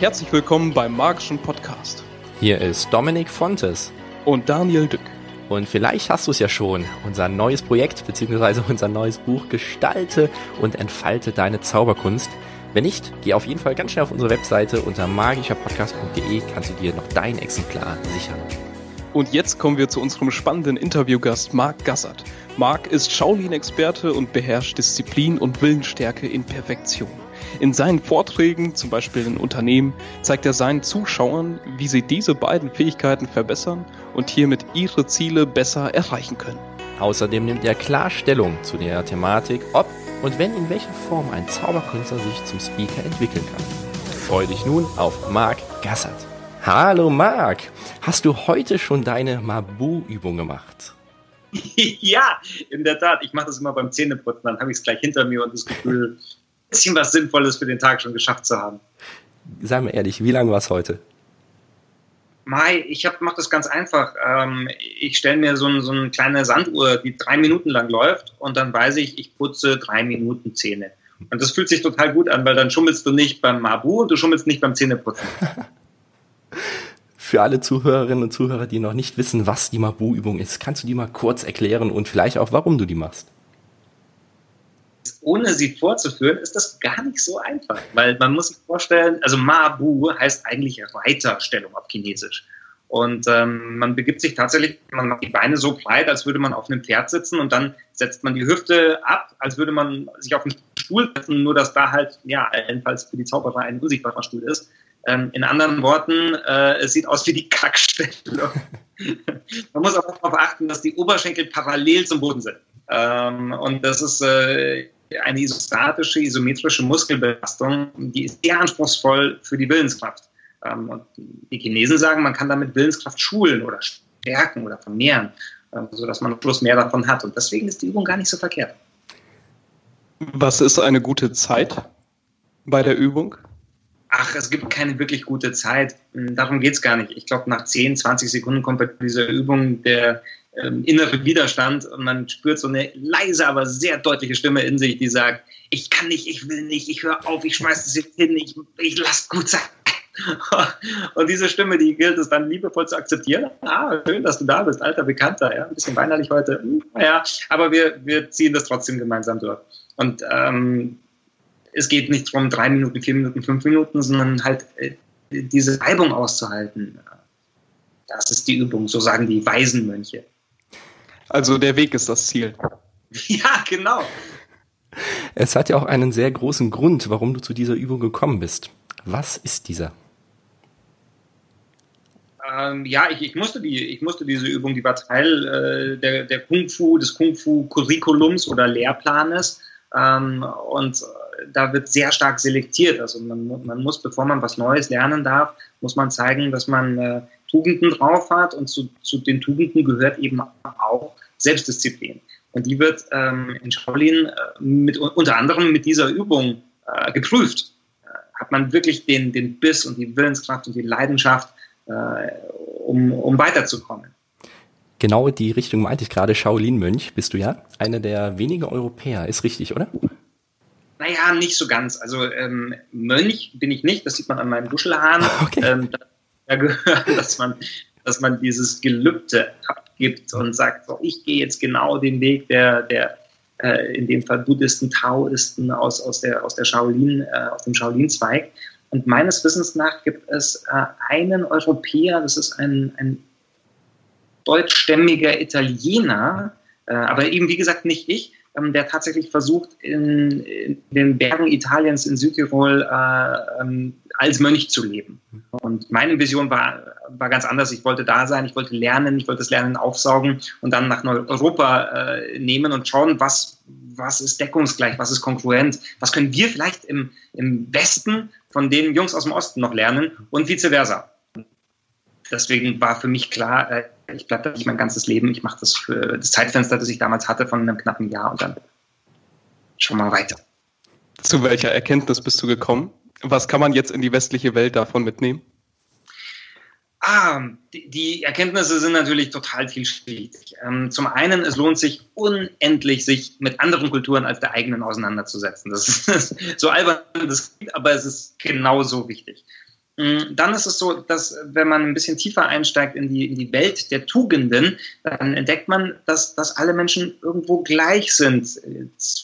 Herzlich willkommen beim Magischen Podcast. Hier ist Dominik Fontes. Und Daniel Dück. Und vielleicht hast du es ja schon, unser neues Projekt bzw. unser neues Buch Gestalte und entfalte deine Zauberkunst. Wenn nicht, geh auf jeden Fall ganz schnell auf unsere Webseite unter magischerpodcast.de kannst du dir noch dein Exemplar sichern. Und jetzt kommen wir zu unserem spannenden Interviewgast Marc Gassert. Marc ist Shaolin-Experte und beherrscht Disziplin und Willensstärke in Perfektion. In seinen Vorträgen, zum Beispiel in Unternehmen, zeigt er seinen Zuschauern, wie sie diese beiden Fähigkeiten verbessern und hiermit ihre Ziele besser erreichen können. Außerdem nimmt er klar Stellung zu der Thematik, ob und wenn in welcher Form ein Zauberkünstler sich zum Speaker entwickeln kann. Freue dich nun auf Marc Gassert. Hallo Marc, hast du heute schon deine Mabu-Übung gemacht? ja, in der Tat. Ich mache das immer beim Zähneputzen, dann habe ich es gleich hinter mir und das Gefühl, bisschen was Sinnvolles für den Tag schon geschafft zu haben. Sei mir ehrlich, wie lange war es heute? Mai, ich mache das ganz einfach. Ähm, ich stelle mir so, ein, so eine kleine Sanduhr, die drei Minuten lang läuft und dann weiß ich, ich putze drei Minuten Zähne. Und das fühlt sich total gut an, weil dann schummelst du nicht beim Mabu und du schummelst nicht beim Zähneputzen. Für alle Zuhörerinnen und Zuhörer, die noch nicht wissen, was die Mabu-Übung ist, kannst du die mal kurz erklären und vielleicht auch, warum du die machst? ohne sie vorzuführen, ist das gar nicht so einfach. Weil man muss sich vorstellen, also Mabu heißt eigentlich Reiterstellung auf Chinesisch. Und ähm, man begibt sich tatsächlich, man macht die Beine so breit, als würde man auf einem Pferd sitzen und dann setzt man die Hüfte ab, als würde man sich auf einen Stuhl setzen, nur dass da halt, ja, jedenfalls für die Zauberer ein unsichtbarer Stuhl ist. Ähm, in anderen Worten, äh, es sieht aus wie die Kackstellung. man muss auch darauf achten, dass die Oberschenkel parallel zum Boden sind. Ähm, und das ist äh, eine isostatische, isometrische Muskelbelastung, die ist sehr anspruchsvoll für die Willenskraft. Ähm, und die Chinesen sagen, man kann damit Willenskraft schulen oder stärken oder vermehren, ähm, sodass man am Schluss mehr davon hat. Und deswegen ist die Übung gar nicht so verkehrt. Was ist eine gute Zeit bei der Übung? Ach, es gibt keine wirklich gute Zeit. Hm, darum geht es gar nicht. Ich glaube, nach 10, 20 Sekunden kommt bei dieser Übung der ähm, innere Widerstand und man spürt so eine leise, aber sehr deutliche Stimme in sich, die sagt, ich kann nicht, ich will nicht, ich höre auf, ich schmeiß das jetzt hin, ich, ich lass gut sein. Und diese Stimme, die gilt es dann liebevoll zu akzeptieren. Ah, schön, dass du da bist, alter Bekannter. Ja, ein bisschen weinerlich heute. Hm, naja, aber wir, wir ziehen das trotzdem gemeinsam durch. Und ähm, es geht nicht darum, drei Minuten, vier Minuten, fünf Minuten, sondern halt äh, diese Reibung auszuhalten. Das ist die Übung, so sagen die weisen Mönche. Also der Weg ist das Ziel. Ja, genau. Es hat ja auch einen sehr großen Grund, warum du zu dieser Übung gekommen bist. Was ist dieser? Ähm, ja, ich, ich, musste die, ich musste diese Übung, die war Teil äh, der, der Kung Fu, des Kung Fu Curriculums oder Lehrplanes. Ähm, und da wird sehr stark selektiert. Also man, man, muss, bevor man was Neues lernen darf, muss man zeigen, dass man äh, Tugenden drauf hat und zu, zu den Tugenden gehört eben auch Selbstdisziplin. Und die wird ähm, in Shaolin äh, mit, unter anderem mit dieser Übung äh, geprüft. Äh, hat man wirklich den, den Biss und die Willenskraft und die Leidenschaft, äh, um, um weiterzukommen? Genau die Richtung meinte ich gerade. Shaolin-Mönch bist du ja. Einer der wenigen Europäer. Ist richtig, oder? Naja, nicht so ganz. Also ähm, Mönch bin ich nicht. Das sieht man an meinen Buschelhaaren. Okay. Ähm, ja gehört, dass man, dass man dieses Gelübde abgibt und sagt, so, ich gehe jetzt genau den Weg der, der äh, in dem Fall Buddhisten, Taoisten aus, aus, der, aus, der Shaolin, äh, aus dem Shaolin-Zweig. Und meines Wissens nach gibt es äh, einen Europäer, das ist ein, ein deutschstämmiger Italiener, äh, aber eben wie gesagt nicht ich, ähm, der tatsächlich versucht, in, in, den Bergen Italiens in Südtirol äh, ähm, als Mönch zu leben. Und meine Vision war, war ganz anders. Ich wollte da sein, ich wollte lernen, ich wollte das Lernen aufsaugen und dann nach Europa äh, nehmen und schauen, was, was ist deckungsgleich, was ist konkurrent, was können wir vielleicht im, im Westen von den Jungs aus dem Osten noch lernen und vice versa. Deswegen war für mich klar, äh, ich bleibe da nicht mein ganzes Leben. Ich mache das für das Zeitfenster, das ich damals hatte, von einem knappen Jahr und dann schon mal weiter. Zu welcher Erkenntnis bist du gekommen? Was kann man jetzt in die westliche Welt davon mitnehmen? Ah, die, die Erkenntnisse sind natürlich total vielschichtig. Ähm, zum einen, es lohnt sich unendlich, sich mit anderen Kulturen als der eigenen auseinanderzusetzen. Das ist so albern, das klingt, aber es ist genauso wichtig. Mm, dann ist es so, dass wenn man ein bisschen tiefer einsteigt in die, in die Welt der Tugenden, dann entdeckt man, dass, dass alle Menschen irgendwo gleich sind,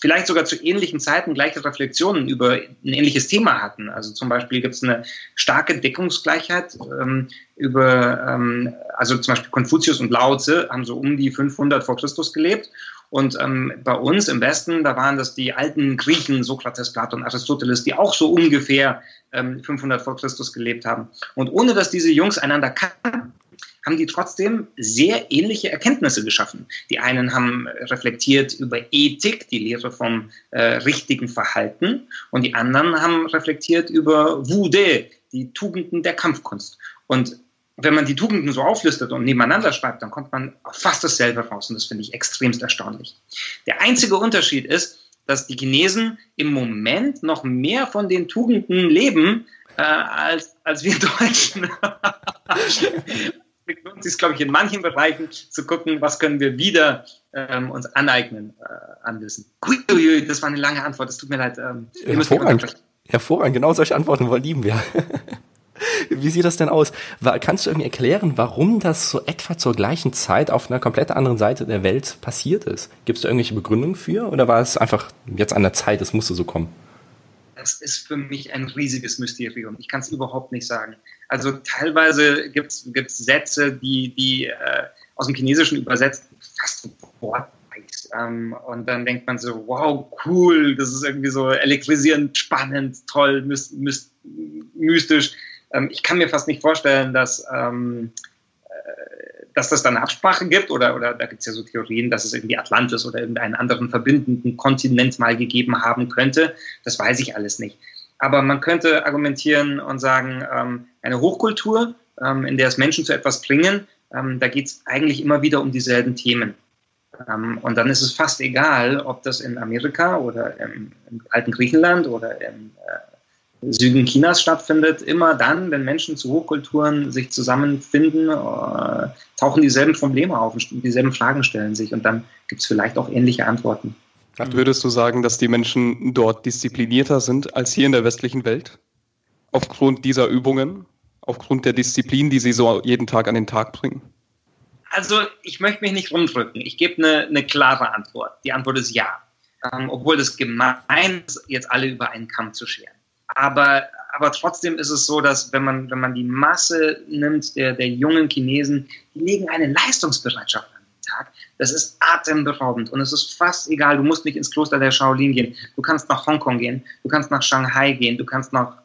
vielleicht sogar zu ähnlichen Zeiten gleiche Reflexionen über ein ähnliches Thema hatten. Also zum Beispiel gibt es eine starke Deckungsgleichheit ähm, über, ähm, also zum Beispiel Konfuzius und Lao Tse haben so um die 500 vor Christus gelebt und ähm, bei uns im Westen, da waren das die alten Griechen, Sokrates, Platon, Aristoteles, die auch so ungefähr ähm, 500 vor Christus gelebt haben. Und ohne dass diese Jungs einander kannten, haben die trotzdem sehr ähnliche Erkenntnisse geschaffen. Die einen haben reflektiert über Ethik, die Lehre vom äh, richtigen Verhalten, und die anderen haben reflektiert über Wude, die Tugenden der Kampfkunst. Und wenn man die Tugenden so auflistet und nebeneinander schreibt, dann kommt man auf fast dasselbe raus und das finde ich extremst erstaunlich. Der einzige Unterschied ist, dass die Chinesen im Moment noch mehr von den Tugenden leben äh, als, als wir Deutschen. Es lohnt sich, glaube ich, in manchen Bereichen zu gucken, was können wir wieder ähm, uns aneignen äh, an Wissen. Das war eine lange Antwort, das tut mir leid. Ähm, Hervorragend. Hervorragend, genau solche Antworten lieben wir. Wie sieht das denn aus? Kannst du irgendwie erklären, warum das so etwa zur gleichen Zeit auf einer komplett anderen Seite der Welt passiert ist? Gibt es da irgendwelche Begründungen für oder war es einfach jetzt an der Zeit, es musste so kommen? Das ist für mich ein riesiges Mysterium. Ich kann es überhaupt nicht sagen. Also teilweise gibt es Sätze, die, die äh, aus dem Chinesischen übersetzt fast sofort ähm, und dann denkt man so, wow, cool, das ist irgendwie so elektrisierend, spannend, toll, mystisch. Ähm, ich kann mir fast nicht vorstellen, dass, ähm, äh, dass das dann eine Absprache gibt oder, oder da gibt es ja so Theorien, dass es irgendwie Atlantis oder irgendeinen anderen verbindenden Kontinent mal gegeben haben könnte. Das weiß ich alles nicht. Aber man könnte argumentieren und sagen, ähm, eine Hochkultur, ähm, in der es Menschen zu etwas bringen, ähm, da geht es eigentlich immer wieder um dieselben Themen. Ähm, und dann ist es fast egal, ob das in Amerika oder im, im alten Griechenland oder im äh, Süden Chinas stattfindet, immer dann, wenn Menschen zu Hochkulturen sich zusammenfinden, äh, tauchen dieselben Probleme auf und dieselben Fragen stellen sich und dann gibt es vielleicht auch ähnliche Antworten. Würdest du sagen, dass die Menschen dort disziplinierter sind als hier in der westlichen Welt? Aufgrund dieser Übungen? Aufgrund der Disziplin, die sie so jeden Tag an den Tag bringen? Also ich möchte mich nicht rumdrücken. Ich gebe eine, eine klare Antwort. Die Antwort ist ja. Ähm, obwohl das gemein ist, jetzt alle über einen Kamm zu scheren. Aber, aber trotzdem ist es so, dass wenn man, wenn man die Masse nimmt der, der jungen Chinesen, die legen eine Leistungsbereitschaft an den Tag. Das ist atemberaubend und es ist fast egal. Du musst nicht ins Kloster der Shaolin gehen. Du kannst nach Hongkong gehen, du kannst nach Shanghai gehen, du kannst nach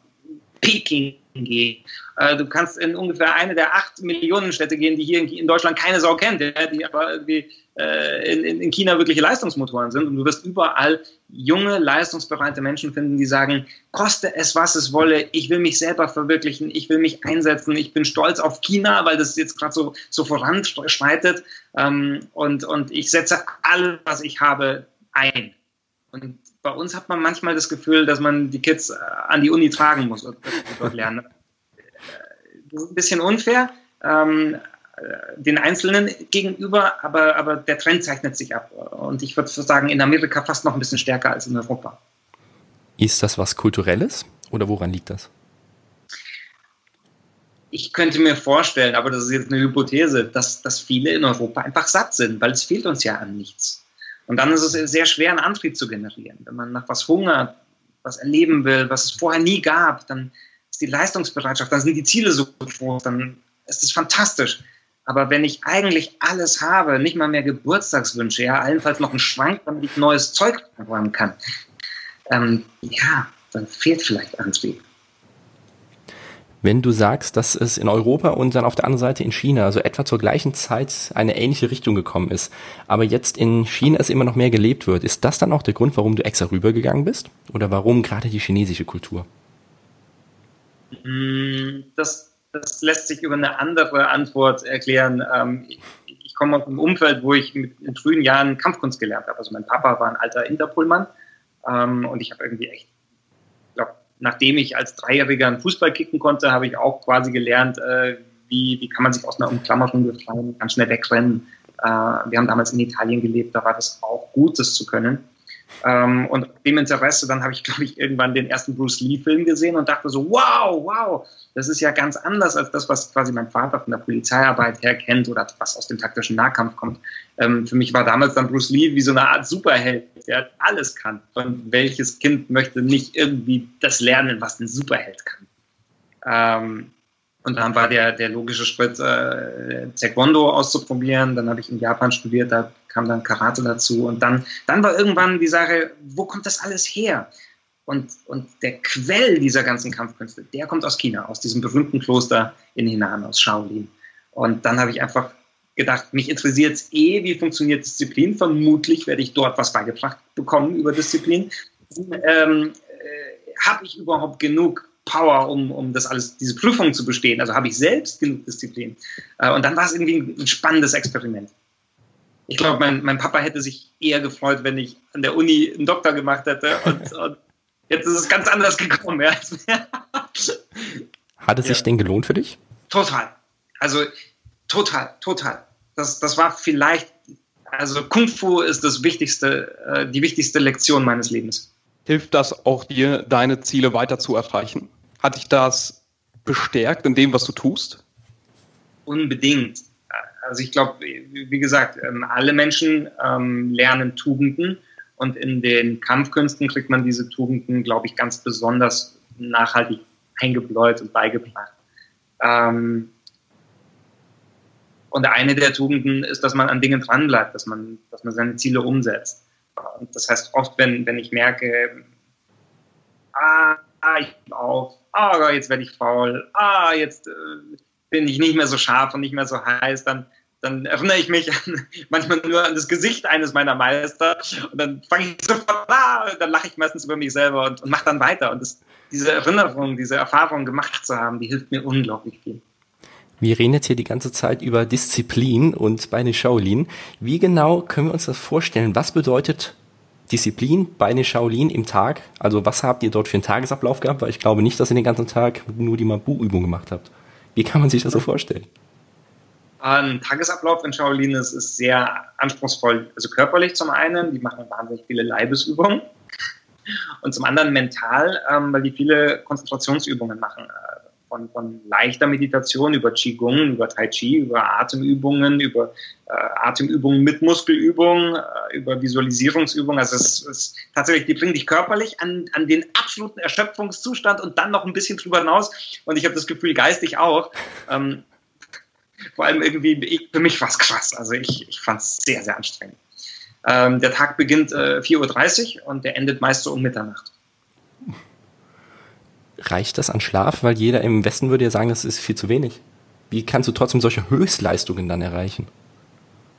Peking gehen. Äh, du kannst in ungefähr eine der acht Millionen Städte gehen, die hier in Deutschland keine Sau kennt, die aber irgendwie in, in China wirkliche Leistungsmotoren sind. Und du wirst überall junge, leistungsbereite Menschen finden, die sagen, koste es, was es wolle, ich will mich selber verwirklichen, ich will mich einsetzen, ich bin stolz auf China, weil das jetzt gerade so, so voranschreitet ähm, und, und ich setze alles, was ich habe, ein. Und bei uns hat man manchmal das Gefühl, dass man die Kids äh, an die Uni tragen muss und dort lernen. Das ist ein bisschen unfair. Ähm, den Einzelnen gegenüber, aber, aber der Trend zeichnet sich ab. Und ich würde sagen, in Amerika fast noch ein bisschen stärker als in Europa. Ist das was Kulturelles oder woran liegt das? Ich könnte mir vorstellen, aber das ist jetzt eine Hypothese, dass, dass viele in Europa einfach satt sind, weil es fehlt uns ja an nichts. Und dann ist es sehr schwer, einen Antrieb zu generieren. Wenn man nach was hungert, was erleben will, was es vorher nie gab, dann ist die Leistungsbereitschaft, dann sind die Ziele so groß, dann ist es fantastisch. Aber wenn ich eigentlich alles habe, nicht mal mehr Geburtstagswünsche, ja, allenfalls noch einen Schrank, damit ich neues Zeug räumen kann, ähm, ja, dann fehlt vielleicht Antrieb. Wenn du sagst, dass es in Europa und dann auf der anderen Seite in China, also etwa zur gleichen Zeit, eine ähnliche Richtung gekommen ist, aber jetzt in China es immer noch mehr gelebt wird, ist das dann auch der Grund, warum du extra rübergegangen bist? Oder warum gerade die chinesische Kultur? Mm, das das lässt sich über eine andere Antwort erklären. Ähm, ich, komme aus einem Umfeld, wo ich mit, in frühen Jahren Kampfkunst gelernt habe. Also mein Papa war ein alter Interpolmann ähm, und ich habe irgendwie echt, glaub, nachdem ich als Dreijähriger einen Fußball kicken konnte, habe ich auch quasi gelernt, äh, wie, wie kann man sich aus einer Umklammerung befreien, ganz schnell wegrennen. Äh, wir haben damals in Italien gelebt, da war das auch gut, das zu können. Ähm, und dem Interesse, dann habe ich, glaube ich, irgendwann den ersten Bruce Lee-Film gesehen und dachte so, wow, wow, das ist ja ganz anders als das, was quasi mein Vater von der Polizeiarbeit her kennt oder was aus dem taktischen Nahkampf kommt. Ähm, für mich war damals dann Bruce Lee wie so eine Art Superheld, der alles kann. Und welches Kind möchte nicht irgendwie das lernen, was ein Superheld kann? Ähm, und dann war der, der logische Schritt, äh, Taekwondo auszuprobieren. Dann habe ich in Japan studiert, da kam dann Karate dazu. Und dann, dann war irgendwann die Sache, wo kommt das alles her? Und, und der Quell dieser ganzen Kampfkünste, der kommt aus China, aus diesem berühmten Kloster in Henan, aus Shaolin. Und dann habe ich einfach gedacht, mich interessiert es eh, wie funktioniert Disziplin. Vermutlich werde ich dort was beigebracht bekommen über Disziplin. Ähm, äh, habe ich überhaupt genug Power, um, um das alles, diese Prüfung zu bestehen? Also habe ich selbst genug Disziplin? Äh, und dann war es irgendwie ein spannendes Experiment. Ich glaube, mein, mein Papa hätte sich eher gefreut, wenn ich an der Uni einen Doktor gemacht hätte. Und, und jetzt ist es ganz anders gekommen. Ja. Hat es sich denn gelohnt für dich? Total. Also total, total. Das, das war vielleicht, also Kung Fu ist das wichtigste, äh, die wichtigste Lektion meines Lebens. Hilft das auch dir, deine Ziele weiter zu erreichen? Hat dich das bestärkt in dem, was du tust? Unbedingt. Also ich glaube, wie gesagt, ähm, alle Menschen ähm, lernen Tugenden und in den Kampfkünsten kriegt man diese Tugenden, glaube ich, ganz besonders nachhaltig eingebläut und beigebracht. Ähm, und eine der Tugenden ist, dass man an Dingen dranbleibt, dass man, dass man seine Ziele umsetzt. Und das heißt, oft, wenn, wenn ich merke, ah, ich bin auf, ah, jetzt werde ich faul, ah, jetzt äh, bin ich nicht mehr so scharf und nicht mehr so heiß, dann, dann erinnere ich mich an, manchmal nur an das Gesicht eines meiner Meister und dann fange ich sofort, ah, dann lache ich meistens über mich selber und, und mache dann weiter. Und das, diese Erinnerung, diese Erfahrung gemacht zu haben, die hilft mir unglaublich viel. Wir reden jetzt hier die ganze Zeit über Disziplin und bei den Shaolin. Wie genau können wir uns das vorstellen? Was bedeutet Disziplin bei den Shaolin im Tag? Also was habt ihr dort für einen Tagesablauf gehabt? Weil ich glaube nicht, dass ihr den ganzen Tag nur die Mabu-Übung gemacht habt. Wie kann man sich das so vorstellen? Ein Tagesablauf in Shaolin ist, ist sehr anspruchsvoll. Also körperlich zum einen, die machen wahnsinnig viele Leibesübungen. Und zum anderen mental, ähm, weil die viele Konzentrationsübungen machen. Von, von leichter Meditation über Qigong, über Tai Chi, über Atemübungen, über äh, Atemübungen mit Muskelübungen, äh, über Visualisierungsübungen. Also es ist tatsächlich, die bringen dich körperlich an, an den absoluten Erschöpfungszustand und dann noch ein bisschen drüber hinaus. Und ich habe das Gefühl, geistig auch. Ähm, vor allem irgendwie, ich, für mich war es krass. Also ich, ich fand es sehr, sehr anstrengend. Ähm, der Tag beginnt äh, 4.30 Uhr und der endet meist so um Mitternacht reicht das an Schlaf? Weil jeder im Westen würde ja sagen, das ist viel zu wenig. Wie kannst du trotzdem solche Höchstleistungen dann erreichen?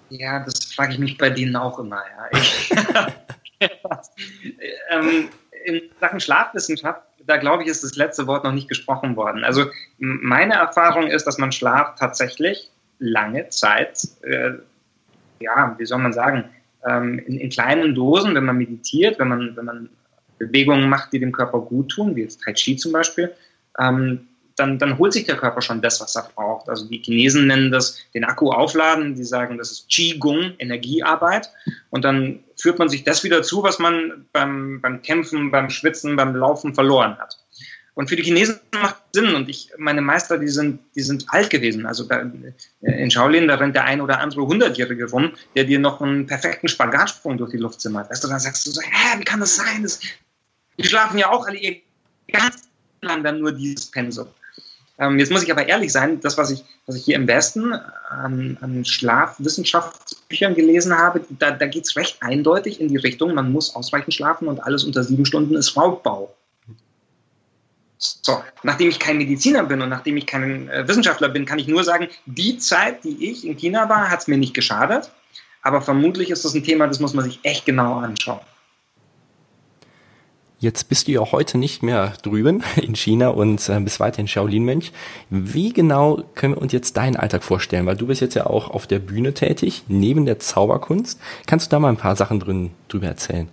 Ja, das frage ich mich bei denen auch immer. Ja. Ich, ähm, in Sachen Schlafwissenschaft, da glaube ich, ist das letzte Wort noch nicht gesprochen worden. Also meine Erfahrung ist, dass man Schlaf tatsächlich lange Zeit, äh, ja, wie soll man sagen, ähm, in, in, kleinen Dosen, wenn man meditiert, wenn man, wenn man Bewegungen macht, die dem Körper gut tun, wie jetzt Tai Chi zum Beispiel, ähm, dann, dann holt sich der Körper schon das, was er braucht. Also die Chinesen nennen das den Akku aufladen, die sagen, das ist Qigong, Energiearbeit. Und dann führt man sich das wieder zu, was man beim, beim Kämpfen, beim Schwitzen, beim Laufen verloren hat. Und für die Chinesen macht Sinn. Und ich, meine Meister, die sind, die sind alt gewesen. Also da, in Shaolin, da rennt der ein oder andere Hundertjährige rum, der dir noch einen perfekten Spagatsprung durch die Luft zimmert. Weißt du, dann sagst du so, hä, wie kann das sein? Das, die schlafen ja auch alle ihr ganz lang dann nur dieses Pensum. Ähm, jetzt muss ich aber ehrlich sein, das, was ich, was ich hier im Westen an, an Schlafwissenschaftsbüchern gelesen habe, da, da geht es recht eindeutig in die Richtung, man muss ausreichend schlafen und alles unter sieben Stunden ist Raubbau. So, nachdem ich kein Mediziner bin und nachdem ich kein äh, Wissenschaftler bin, kann ich nur sagen, die Zeit, die ich in China war, hat es mir nicht geschadet. Aber vermutlich ist das ein Thema, das muss man sich echt genau anschauen. Jetzt bist du ja heute nicht mehr drüben in China und äh, bist weiterhin Shaolin-Mönch. Wie genau können wir uns jetzt deinen Alltag vorstellen? Weil du bist jetzt ja auch auf der Bühne tätig, neben der Zauberkunst. Kannst du da mal ein paar Sachen drin, drüber erzählen?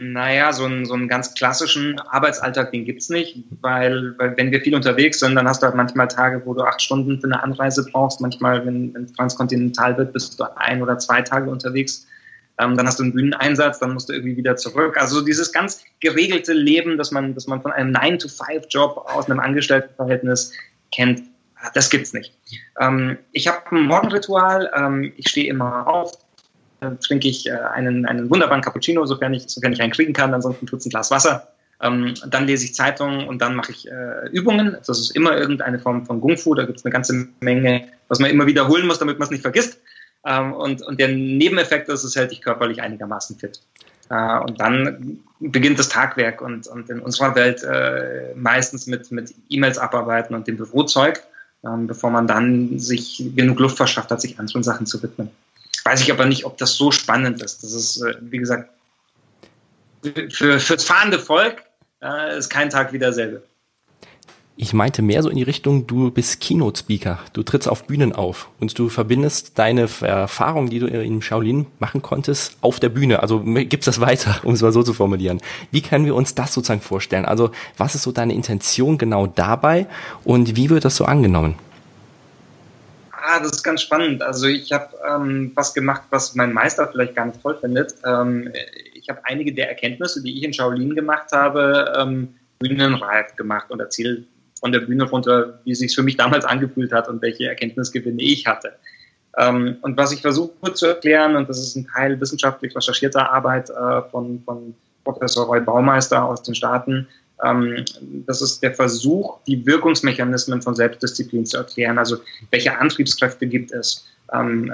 Naja, so einen, so einen ganz klassischen Arbeitsalltag, den gibt's nicht, weil, weil wenn wir viel unterwegs sind, dann hast du halt manchmal Tage, wo du acht Stunden für eine Anreise brauchst. Manchmal, wenn es transkontinental wird, bist du ein oder zwei Tage unterwegs. Ähm, dann hast du einen Bühneneinsatz, dann musst du irgendwie wieder zurück. Also dieses ganz geregelte Leben, das man, das man von einem 9-to-5-Job aus einem Angestelltenverhältnis kennt, das gibt's nicht. Ähm, ich habe ein Morgenritual. Ähm, ich stehe immer auf, äh, trinke ich äh, einen, einen wunderbaren Cappuccino, sofern ich, sofern ich einen kriegen kann. Ansonsten tut's ein Glas Wasser. Ähm, dann lese ich Zeitungen und dann mache ich äh, Übungen. Das ist immer irgendeine Form von Kung Fu. Da gibt's eine ganze Menge, was man immer wiederholen muss, damit man es nicht vergisst. Ähm, und, und der Nebeneffekt ist, es hält dich körperlich einigermaßen fit. Äh, und dann beginnt das Tagwerk und, und in unserer Welt äh, meistens mit, mit E-Mails abarbeiten und dem Bürozeug, ähm, bevor man dann sich genug Luft verschafft hat, sich anderen Sachen zu widmen. Weiß ich aber nicht, ob das so spannend ist. Das ist, äh, wie gesagt, für, fürs fahrende Volk äh, ist kein Tag wie derselbe. Ich meinte mehr so in die Richtung, du bist Keynote-Speaker, du trittst auf Bühnen auf und du verbindest deine Erfahrung, die du in Shaolin machen konntest, auf der Bühne. Also gibst das weiter, um es mal so zu formulieren. Wie können wir uns das sozusagen vorstellen? Also was ist so deine Intention genau dabei und wie wird das so angenommen? Ah, das ist ganz spannend. Also ich habe ähm, was gemacht, was mein Meister vielleicht gar nicht toll findet. Ähm, ich habe einige der Erkenntnisse, die ich in Shaolin gemacht habe, ähm, bühnenreif gemacht und erzählt von der Bühne runter, wie es sich für mich damals angefühlt hat und welche Erkenntnisgewinne ich hatte. Ähm, und was ich versuche zu erklären, und das ist ein Teil wissenschaftlich recherchierter Arbeit äh, von, von Professor Roy Baumeister aus den Staaten, ähm, das ist der Versuch, die Wirkungsmechanismen von Selbstdisziplin zu erklären. Also welche Antriebskräfte gibt es? Ähm,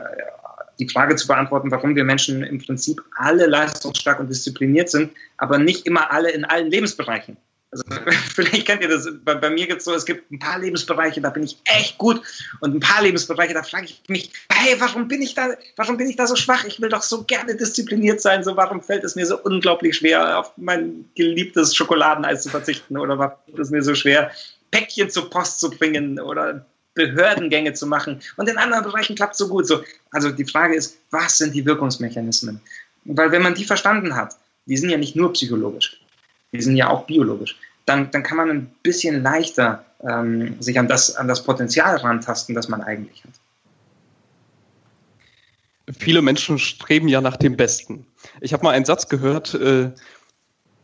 die Frage zu beantworten, warum wir Menschen im Prinzip alle leistungsstark und diszipliniert sind, aber nicht immer alle in allen Lebensbereichen. Also vielleicht kennt ihr das, bei, bei mir gibt es so, es gibt ein paar Lebensbereiche, da bin ich echt gut und ein paar Lebensbereiche, da frage ich mich, hey, warum bin ich da, warum bin ich da so schwach? Ich will doch so gerne diszipliniert sein, so warum fällt es mir so unglaublich schwer, auf mein geliebtes Schokoladeneis zu verzichten oder warum fällt es mir so schwer, Päckchen zur Post zu bringen oder Behördengänge zu machen und in anderen Bereichen klappt es so gut. So, also die Frage ist, was sind die Wirkungsmechanismen? Weil wenn man die verstanden hat, die sind ja nicht nur psychologisch, die sind ja auch biologisch, dann, dann kann man ein bisschen leichter ähm, sich an das, an das Potenzial rantasten, das man eigentlich hat. Viele Menschen streben ja nach dem Besten. Ich habe mal einen Satz gehört, äh,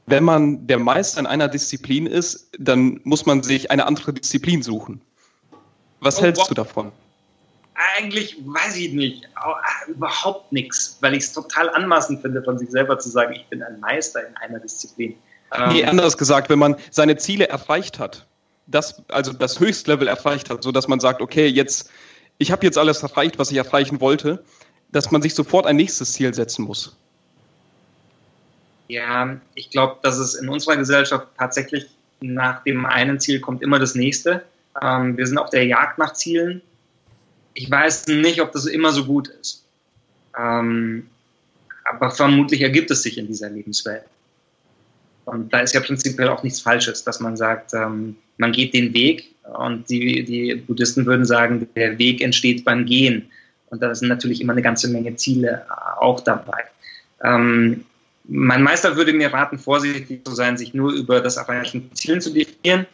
wenn man der Meister in einer Disziplin ist, dann muss man sich eine andere Disziplin suchen. Was oh, hältst wow. du davon? Eigentlich weiß ich nicht, äh, überhaupt nichts, weil ich es total anmaßend finde, von sich selber zu sagen, ich bin ein Meister in einer Disziplin. Ähm, nee, anders gesagt, wenn man seine Ziele erreicht hat, das, also das Höchstlevel erreicht hat, so dass man sagt, okay, jetzt, ich habe jetzt alles erreicht, was ich erreichen wollte, dass man sich sofort ein nächstes Ziel setzen muss. Ja, ich glaube, dass es in unserer Gesellschaft tatsächlich nach dem einen Ziel kommt immer das nächste. Ähm, wir sind auf der Jagd nach Zielen. Ich weiß nicht, ob das immer so gut ist. Ähm, aber vermutlich ergibt es sich in dieser Lebenswelt. Und da ist ja prinzipiell auch nichts Falsches, dass man sagt, ähm, man geht den Weg und die, die Buddhisten würden sagen, der Weg entsteht beim Gehen. Und da sind natürlich immer eine ganze Menge Ziele auch dabei. Ähm, mein Meister würde mir raten, vorsichtig zu sein, sich nur über das Erreichen von Zielen zu definieren.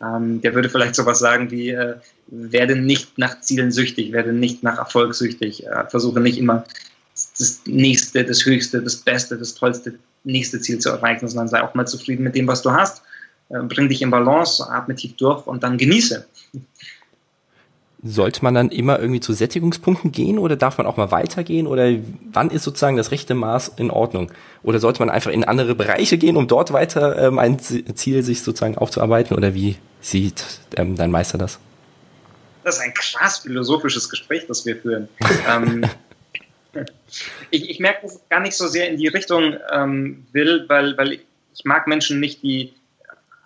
Ähm, der würde vielleicht sowas sagen wie, äh, werde nicht nach Zielen süchtig, werde nicht nach Erfolg süchtig, äh, versuche nicht immer das nächste, das höchste, das beste, das tollste nächste Ziel zu erreichen, sondern sei auch mal zufrieden mit dem, was du hast. Äh, bring dich in Balance, atme tief durch und dann genieße. Sollte man dann immer irgendwie zu Sättigungspunkten gehen oder darf man auch mal weitergehen oder wann ist sozusagen das rechte Maß in Ordnung? Oder sollte man einfach in andere Bereiche gehen, um dort weiter ähm, ein Ziel sich sozusagen aufzuarbeiten oder wie sieht ähm, dein Meister das? Das ist ein krass philosophisches Gespräch, das wir führen. ähm, ich, ich merke, dass ich gar nicht so sehr in die Richtung ähm, will, weil, weil ich mag Menschen nicht, die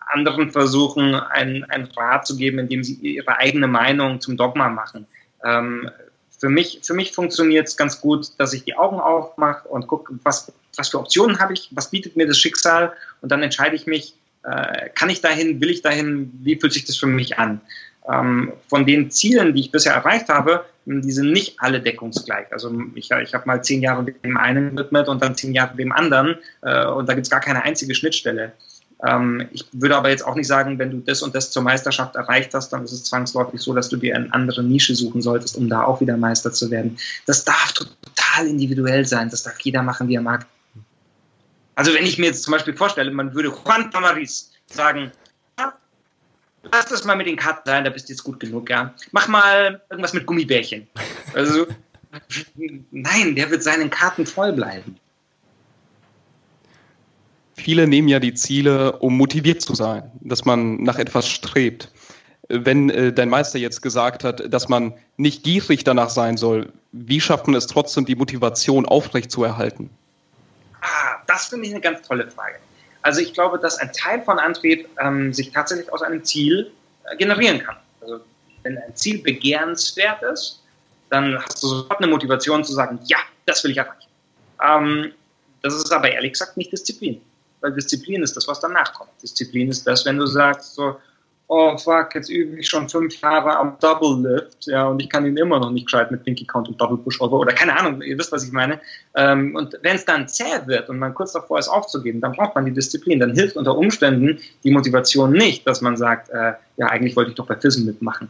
anderen versuchen, einen, einen Rat zu geben, indem sie ihre eigene Meinung zum Dogma machen. Ähm, für mich, für mich funktioniert es ganz gut, dass ich die Augen aufmache und gucke, was, was für Optionen habe ich, was bietet mir das Schicksal und dann entscheide ich mich, äh, kann ich dahin, will ich dahin, wie fühlt sich das für mich an? Ähm, von den Zielen, die ich bisher erreicht habe, die sind nicht alle deckungsgleich. Also ich, ich habe mal zehn Jahre dem einen gewidmet und dann zehn Jahre dem anderen äh, und da gibt es gar keine einzige Schnittstelle. Ähm, ich würde aber jetzt auch nicht sagen, wenn du das und das zur Meisterschaft erreicht hast, dann ist es zwangsläufig so, dass du dir eine andere Nische suchen solltest, um da auch wieder Meister zu werden. Das darf total individuell sein. Das darf jeder machen, wie er mag. Also wenn ich mir jetzt zum Beispiel vorstelle, man würde Juan Tamaris sagen, lass das mal mit den Karten sein, da bist du jetzt gut genug, ja. Mach mal irgendwas mit Gummibärchen. Also, nein, der wird seinen Karten voll bleiben. Viele nehmen ja die Ziele, um motiviert zu sein, dass man nach etwas strebt. Wenn äh, dein Meister jetzt gesagt hat, dass man nicht gierig danach sein soll, wie schafft man es trotzdem, die Motivation aufrechtzuerhalten? Ah, das finde ich eine ganz tolle Frage. Also ich glaube, dass ein Teil von Antrieb ähm, sich tatsächlich aus einem Ziel äh, generieren kann. Also wenn ein Ziel begehrenswert ist, dann hast du sofort eine Motivation zu sagen, ja, das will ich erreichen. Ähm, das ist aber ehrlich gesagt nicht Disziplin, weil Disziplin ist das, was danach kommt. Disziplin ist das, wenn du sagst, so, oh fuck, jetzt übe ich schon fünf Jahre am Double Lift, ja, und ich kann ihn immer noch nicht gescheit mit Pinky Count und Double Push Over oder keine Ahnung, ihr wisst, was ich meine. Ähm, und wenn es dann zäh wird und man kurz davor ist aufzugeben, dann braucht man die Disziplin. Dann hilft unter Umständen die Motivation nicht, dass man sagt, äh, ja, eigentlich wollte ich doch bei FISM mitmachen.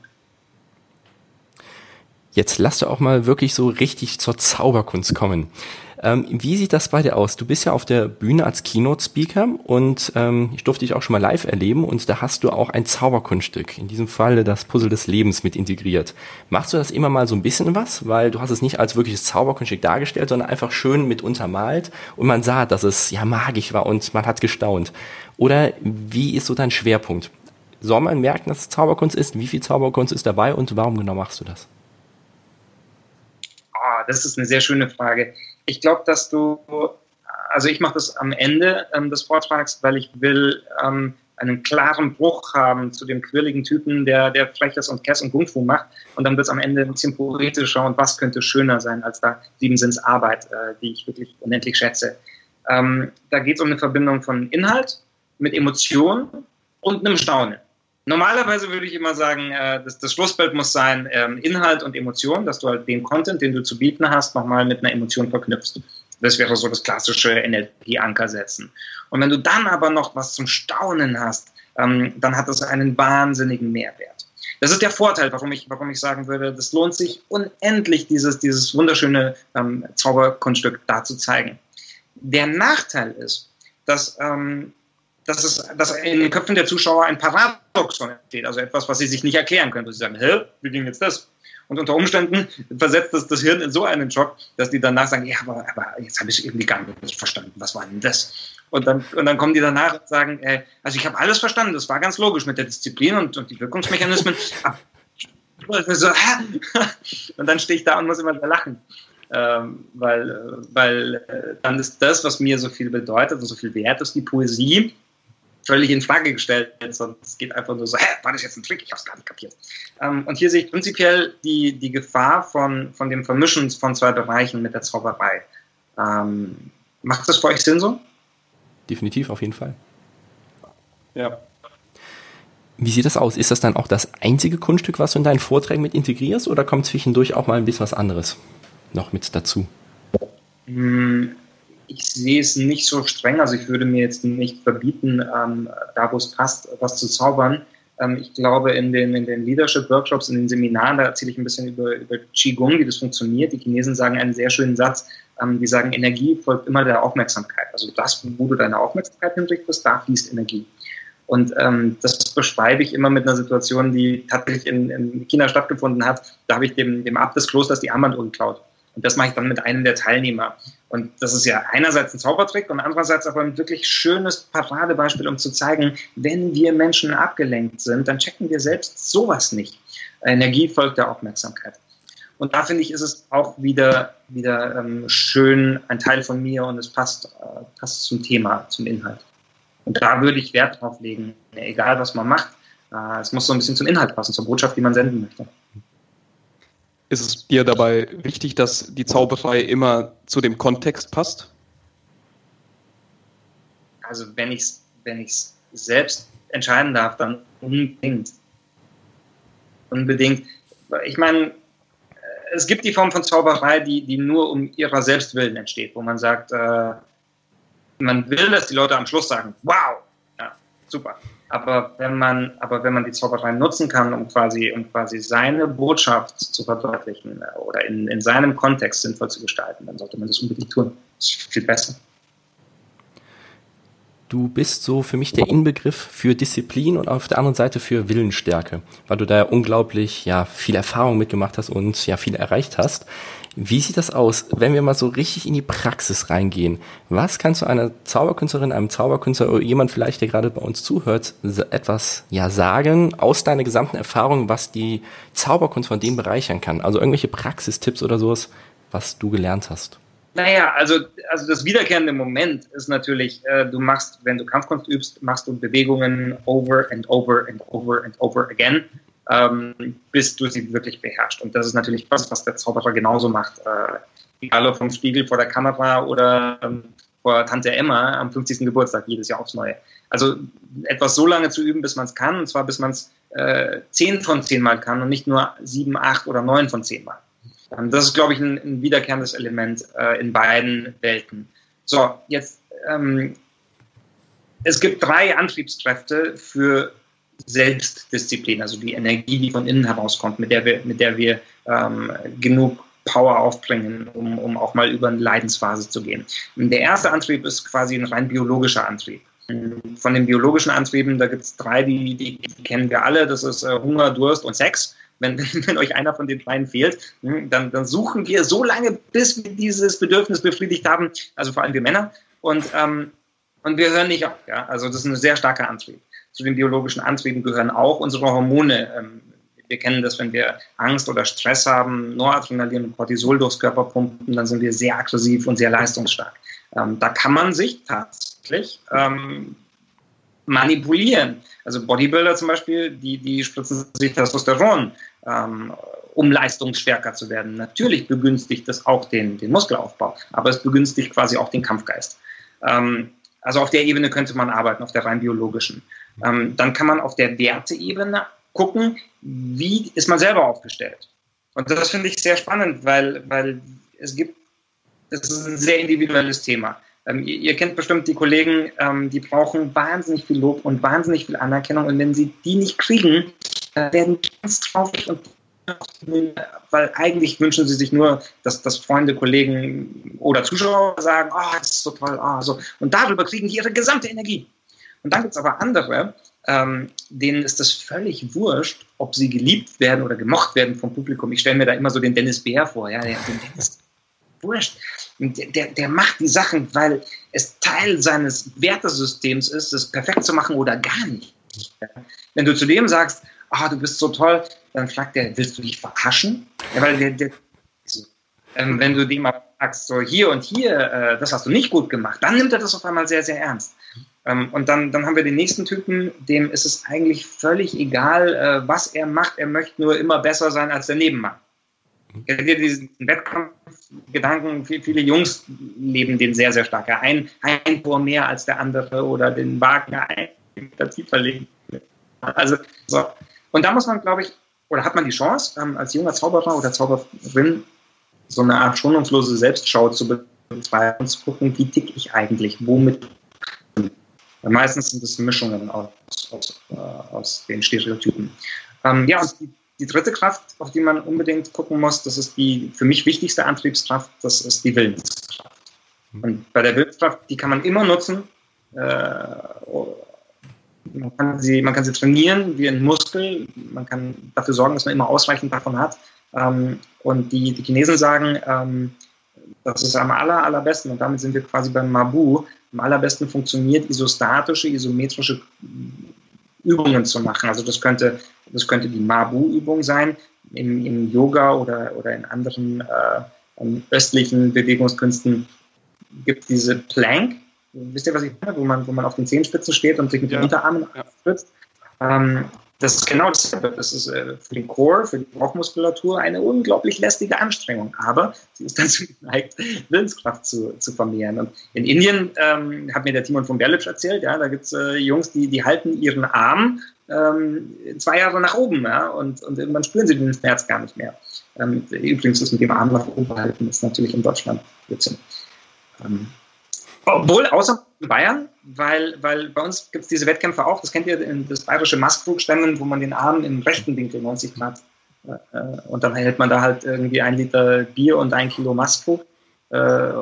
Jetzt lass du auch mal wirklich so richtig zur Zauberkunst kommen. Ähm, wie sieht das bei dir aus? Du bist ja auf der Bühne als Keynote-Speaker und ähm, ich durfte dich auch schon mal live erleben und da hast du auch ein Zauberkunststück, in diesem Fall das Puzzle des Lebens mit integriert. Machst du das immer mal so ein bisschen was? Weil du hast es nicht als wirkliches Zauberkunststück dargestellt, sondern einfach schön mit untermalt und man sah, dass es ja magisch war und man hat gestaunt. Oder wie ist so dein Schwerpunkt? Soll man merken, dass es Zauberkunst ist? Wie viel Zauberkunst ist dabei und warum genau machst du das? Oh, das ist eine sehr schöne Frage ich glaube, dass du, also ich mache das am Ende ähm, des Vortrags, weil ich will ähm, einen klaren Bruch haben zu dem quirligen Typen, der, der Freches und Kess und Kung Fu macht. Und dann wird es am Ende ein bisschen poetischer und was könnte schöner sein als da Siebensinns Arbeit, äh, die ich wirklich unendlich schätze. Ähm, da geht es um eine Verbindung von Inhalt mit Emotion und einem Staunen. Normalerweise würde ich immer sagen, äh, das, das Schlussbild muss sein ähm, Inhalt und Emotion, dass du halt den Content, den du zu bieten hast, nochmal mit einer Emotion verknüpfst. Das wäre so das klassische NLP-Anker setzen. Und wenn du dann aber noch was zum Staunen hast, ähm, dann hat das einen wahnsinnigen Mehrwert. Das ist der Vorteil, warum ich, warum ich sagen würde, das lohnt sich unendlich, dieses, dieses wunderschöne ähm, Zauberkunststück da zu zeigen. Der Nachteil ist, dass ähm, dass, es, dass in den Köpfen der Zuschauer ein Paradoxon entsteht, also etwas, was sie sich nicht erklären können. Sie sagen, hä, wie ging jetzt das? Und unter Umständen versetzt das, das Hirn in so einen Schock, dass die danach sagen, ja, aber, aber jetzt habe ich irgendwie gar nicht verstanden, was war denn das? Und dann, und dann kommen die danach und sagen, äh, also ich habe alles verstanden, das war ganz logisch mit der Disziplin und, und die Wirkungsmechanismen. so, und dann stehe ich da und muss immer lachen. Ähm, weil, weil äh, dann ist das, was mir so viel bedeutet und so viel wert ist, die Poesie, völlig in Frage gestellt sondern es geht einfach nur so, hä, war das jetzt ein Trick? Ich habe es gar nicht kapiert. Ähm, und hier sehe ich prinzipiell die, die Gefahr von, von dem Vermischen von zwei Bereichen mit der Zauberei. Ähm, macht das für euch Sinn so? Definitiv, auf jeden Fall. Ja. Wie sieht das aus? Ist das dann auch das einzige Kunststück, was du in deinen Vorträgen mit integrierst oder kommt zwischendurch auch mal ein bisschen was anderes noch mit dazu? Hm, ich sehe es nicht so streng. Also ich würde mir jetzt nicht verbieten, ähm, da wo es passt, was zu zaubern. Ähm, ich glaube, in den, in den Leadership-Workshops, in den Seminaren, da erzähle ich ein bisschen über, über Qigong, wie das funktioniert. Die Chinesen sagen einen sehr schönen Satz. Ähm, die sagen, Energie folgt immer der Aufmerksamkeit. Also das, wo du deine Aufmerksamkeit hinrichtest, da fließt Energie. Und ähm, das beschreibe ich immer mit einer Situation, die tatsächlich in, in China stattgefunden hat. Da habe ich dem, dem Abt des Klosters die Armbanduhr geklaut. Und das mache ich dann mit einem der Teilnehmer. Und das ist ja einerseits ein Zaubertrick und andererseits aber ein wirklich schönes Paradebeispiel, um zu zeigen, wenn wir Menschen abgelenkt sind, dann checken wir selbst sowas nicht. Energie folgt der Aufmerksamkeit. Und da finde ich, ist es auch wieder, wieder ähm, schön, ein Teil von mir und es passt, äh, passt zum Thema, zum Inhalt. Und da würde ich Wert drauf legen, egal was man macht. Äh, es muss so ein bisschen zum Inhalt passen, zur Botschaft, die man senden möchte ist es dir dabei wichtig, dass die Zauberei immer zu dem Kontext passt? Also wenn ich es wenn ich's selbst entscheiden darf, dann unbedingt. Unbedingt. Ich meine, es gibt die Form von Zauberei, die, die nur um ihrer Selbstwillen entsteht, wo man sagt, äh, man will, dass die Leute am Schluss sagen, wow, ja, super. Aber wenn man, aber wenn man die Zauberei nutzen kann, um quasi, um quasi seine Botschaft zu verdeutlichen äh, oder in, in seinem Kontext sinnvoll zu gestalten, dann sollte man das unbedingt tun. Das ist viel besser. Du bist so für mich der Inbegriff für Disziplin und auf der anderen Seite für Willensstärke, weil du da ja unglaublich ja viel Erfahrung mitgemacht hast und ja viel erreicht hast. Wie sieht das aus, wenn wir mal so richtig in die Praxis reingehen? Was kannst du einer Zauberkünstlerin, einem Zauberkünstler oder jemand vielleicht, der gerade bei uns zuhört, etwas ja sagen aus deiner gesamten Erfahrung, was die Zauberkunst von dem bereichern kann? Also irgendwelche Praxistipps oder sowas, was du gelernt hast? Naja, also, also das wiederkehrende Moment ist natürlich, äh, du machst, wenn du Kampfkunst übst, machst du Bewegungen over and over and over and over again, ähm, bis du sie wirklich beherrschst. Und das ist natürlich was, was der Zauberer genauso macht. Äh, egal ob vom Spiegel vor der Kamera oder ähm, vor Tante Emma am 50. Geburtstag, jedes Jahr aufs Neue. Also etwas so lange zu üben, bis man es kann, und zwar bis man es äh, 10 von 10 Mal kann und nicht nur 7, 8 oder 9 von 10 Mal. Ähm, das ist, glaube ich, ein, ein wiederkehrendes Element äh, in beiden Welten. So, jetzt, ähm, es gibt drei Antriebskräfte für Selbstdisziplin, also die Energie, die von innen herauskommt, mit der wir, mit der wir ähm, genug Power aufbringen, um, um auch mal über eine Leidensphase zu gehen. Der erste Antrieb ist quasi ein rein biologischer Antrieb. Von den biologischen Antrieben, da gibt es drei, die, die, kennen wir alle. Das ist äh, Hunger, Durst und Sex. Wenn, wenn euch einer von den dreien fehlt, hm, dann, dann suchen wir so lange, bis wir dieses Bedürfnis befriedigt haben, also vor allem wir Männer. Und, ähm, und wir hören nicht auf. Ja? Also das ist ein sehr starker Antrieb. Zu den biologischen Antrieben gehören auch unsere Hormone. Ähm, wir kennen das, wenn wir Angst oder Stress haben, Noradrenalin und Cortisol durchs Körper pumpen, dann sind wir sehr aggressiv und sehr leistungsstark. Ähm, da kann man sich tatsächlich ähm, manipulieren. Also Bodybuilder zum Beispiel, die, die spritzen sich Testosteron, ähm, um leistungsstärker zu werden. Natürlich begünstigt das auch den, den Muskelaufbau, aber es begünstigt quasi auch den Kampfgeist. Ähm, also auf der Ebene könnte man arbeiten, auf der rein biologischen. Ähm, dann kann man auf der Werteebene gucken, wie ist man selber aufgestellt. Und das finde ich sehr spannend, weil, weil es gibt, das ist ein sehr individuelles Thema. Ähm, ihr, ihr, kennt bestimmt die Kollegen, ähm, die brauchen wahnsinnig viel Lob und wahnsinnig viel Anerkennung. Und wenn sie die nicht kriegen, äh, werden ganz traurig und weil eigentlich wünschen sie sich nur, dass, dass Freunde, Kollegen oder Zuschauer sagen, oh, das ist so toll, oh, so. Und darüber kriegen die ihre gesamte Energie. Und dann gibt es aber andere, ähm, denen ist das völlig wurscht, ob sie geliebt werden oder gemocht werden vom Publikum. Ich stelle mir da immer so den Dennis Bär vor, ja, den Dennis wurscht. Der, der macht die Sachen, weil es Teil seines Wertesystems ist, es perfekt zu machen oder gar nicht. Wenn du zu dem sagst, ah, du bist so toll, dann fragt er, willst du dich verarschen? Ja, weil der, der ähm, wenn du dem mal sagst, so hier und hier, äh, das hast du nicht gut gemacht, dann nimmt er das auf einmal sehr, sehr ernst. Ähm, und dann, dann haben wir den nächsten Typen, dem ist es eigentlich völlig egal, äh, was er macht. Er möchte nur immer besser sein als der Nebenmann. Kennt ihr diesen Wettkampfgedanken? Viele Jungs leben den sehr, sehr stark. Ein, ein Tor mehr als der andere oder den Wagen ein Meter tiefer legen. Also, so. Und da muss man, glaube ich, oder hat man die Chance, ähm, als junger Zauberer oder Zauberin so eine Art schonungslose Selbstschau zu betreiben und zu gucken, wie tick ich eigentlich, womit Meistens sind es Mischungen aus, aus, äh, aus den Stereotypen. Ähm, ja, und die, die, dritte Kraft, auf die man unbedingt gucken muss, das ist die für mich wichtigste Antriebskraft, das ist die Willenskraft. Und bei der Willenskraft, die kann man immer nutzen. Äh, man, kann sie, man kann sie trainieren wie ein Muskel. Man kann dafür sorgen, dass man immer ausreichend davon hat. Ähm, und die, die Chinesen sagen, ähm, das ist am aller, allerbesten, und damit sind wir quasi beim Mabu, am allerbesten funktioniert, isostatische, isometrische Übungen zu machen. Also das könnte, das könnte die Mabu-Übung sein, im, im, Yoga oder, oder in anderen äh, östlichen Bewegungskünsten gibt es diese Plank. Wisst ihr, was ich meine? Wo man, wo man auf den Zehenspitzen steht und sich mit ja. den Unterarmen ja. stützt. Ähm, das ist genau dasselbe. Das ist äh, für den Core, für die Bauchmuskulatur eine unglaublich lästige Anstrengung. Aber sie ist dazu geneigt, Willenskraft zu, zu vermehren. Und in Indien ähm, hat mir der Timon von Berlic erzählt, ja, da gibt es äh, Jungs, die, die halten ihren Arm ähm, zwei Jahre nach oben ja, und, und irgendwann spüren sie den Schmerz gar nicht mehr. Ähm, übrigens ist mit dem Arm nach oben halten ist natürlich in Deutschland Blödsinn. Ähm, obwohl, außer Bayern, weil, weil bei uns gibt es diese Wettkämpfe auch, das kennt ihr, das bayerische Maskrugschwimmen, wo man den Arm im rechten Winkel 90 Grad äh, und dann hält man da halt irgendwie ein Liter Bier und ein Kilo Maskrug äh,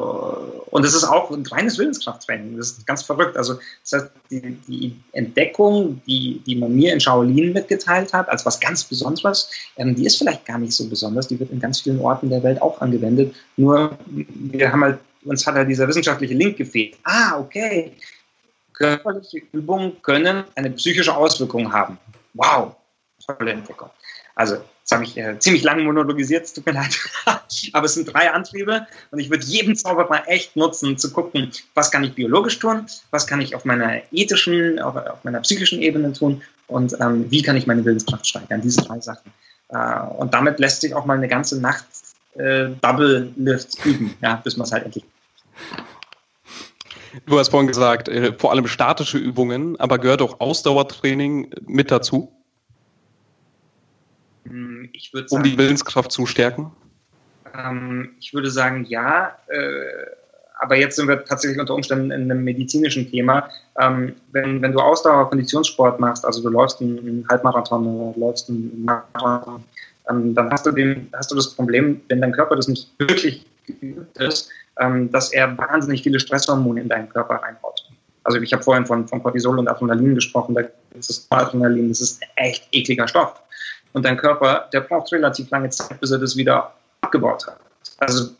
und es ist auch ein reines Willenskrafttraining. Das ist ganz verrückt. Also das heißt, die, die, Entdeckung, die, die man mir in Shaolin mitgeteilt hat, als was ganz Besonderes, ähm, die ist vielleicht gar nicht so besonders. Die wird in ganz vielen Orten der Welt auch angewendet. Nur wir haben halt, uns hat halt dieser wissenschaftliche Link gefehlt. Ah, okay. Körperliche Übungen können eine psychische Auswirkung haben. Wow, tolle Entdeckung. Also Jetzt habe ich äh, ziemlich lange monologisiert, es tut mir leid. Aber es sind drei Antriebe und ich würde jeden Zauber mal echt nutzen, zu gucken, was kann ich biologisch tun, was kann ich auf meiner ethischen, auf, auf meiner psychischen Ebene tun und ähm, wie kann ich meine Willenskraft steigern. Diese drei Sachen. Äh, und damit lässt sich auch mal eine ganze Nacht äh, Double Lift üben, ja, bis man es halt endlich. Du hast vorhin gesagt, äh, vor allem statische Übungen, aber gehört auch Ausdauertraining mit dazu? Hm, ich würde um die Willenskraft zu stärken? Ähm, ich würde sagen, ja. Äh, aber jetzt sind wir tatsächlich unter Umständen in einem medizinischen Thema. Ähm, wenn, wenn du Ausdauer, Konditionssport machst, also du läufst einen Halbmarathon oder läufst einen Marathon, ähm, dann hast du, den, hast du das Problem, wenn dein Körper das nicht wirklich geübt ist, ähm, dass er wahnsinnig viele Stresshormone in deinen Körper reinbaut. Also ich habe vorhin von, von Cortisol und Adrenalin gesprochen, da ist das Adrenalin, das ist ein echt ekliger Stoff. Und dein Körper, der braucht relativ lange Zeit, bis er das wieder abgebaut hat. Also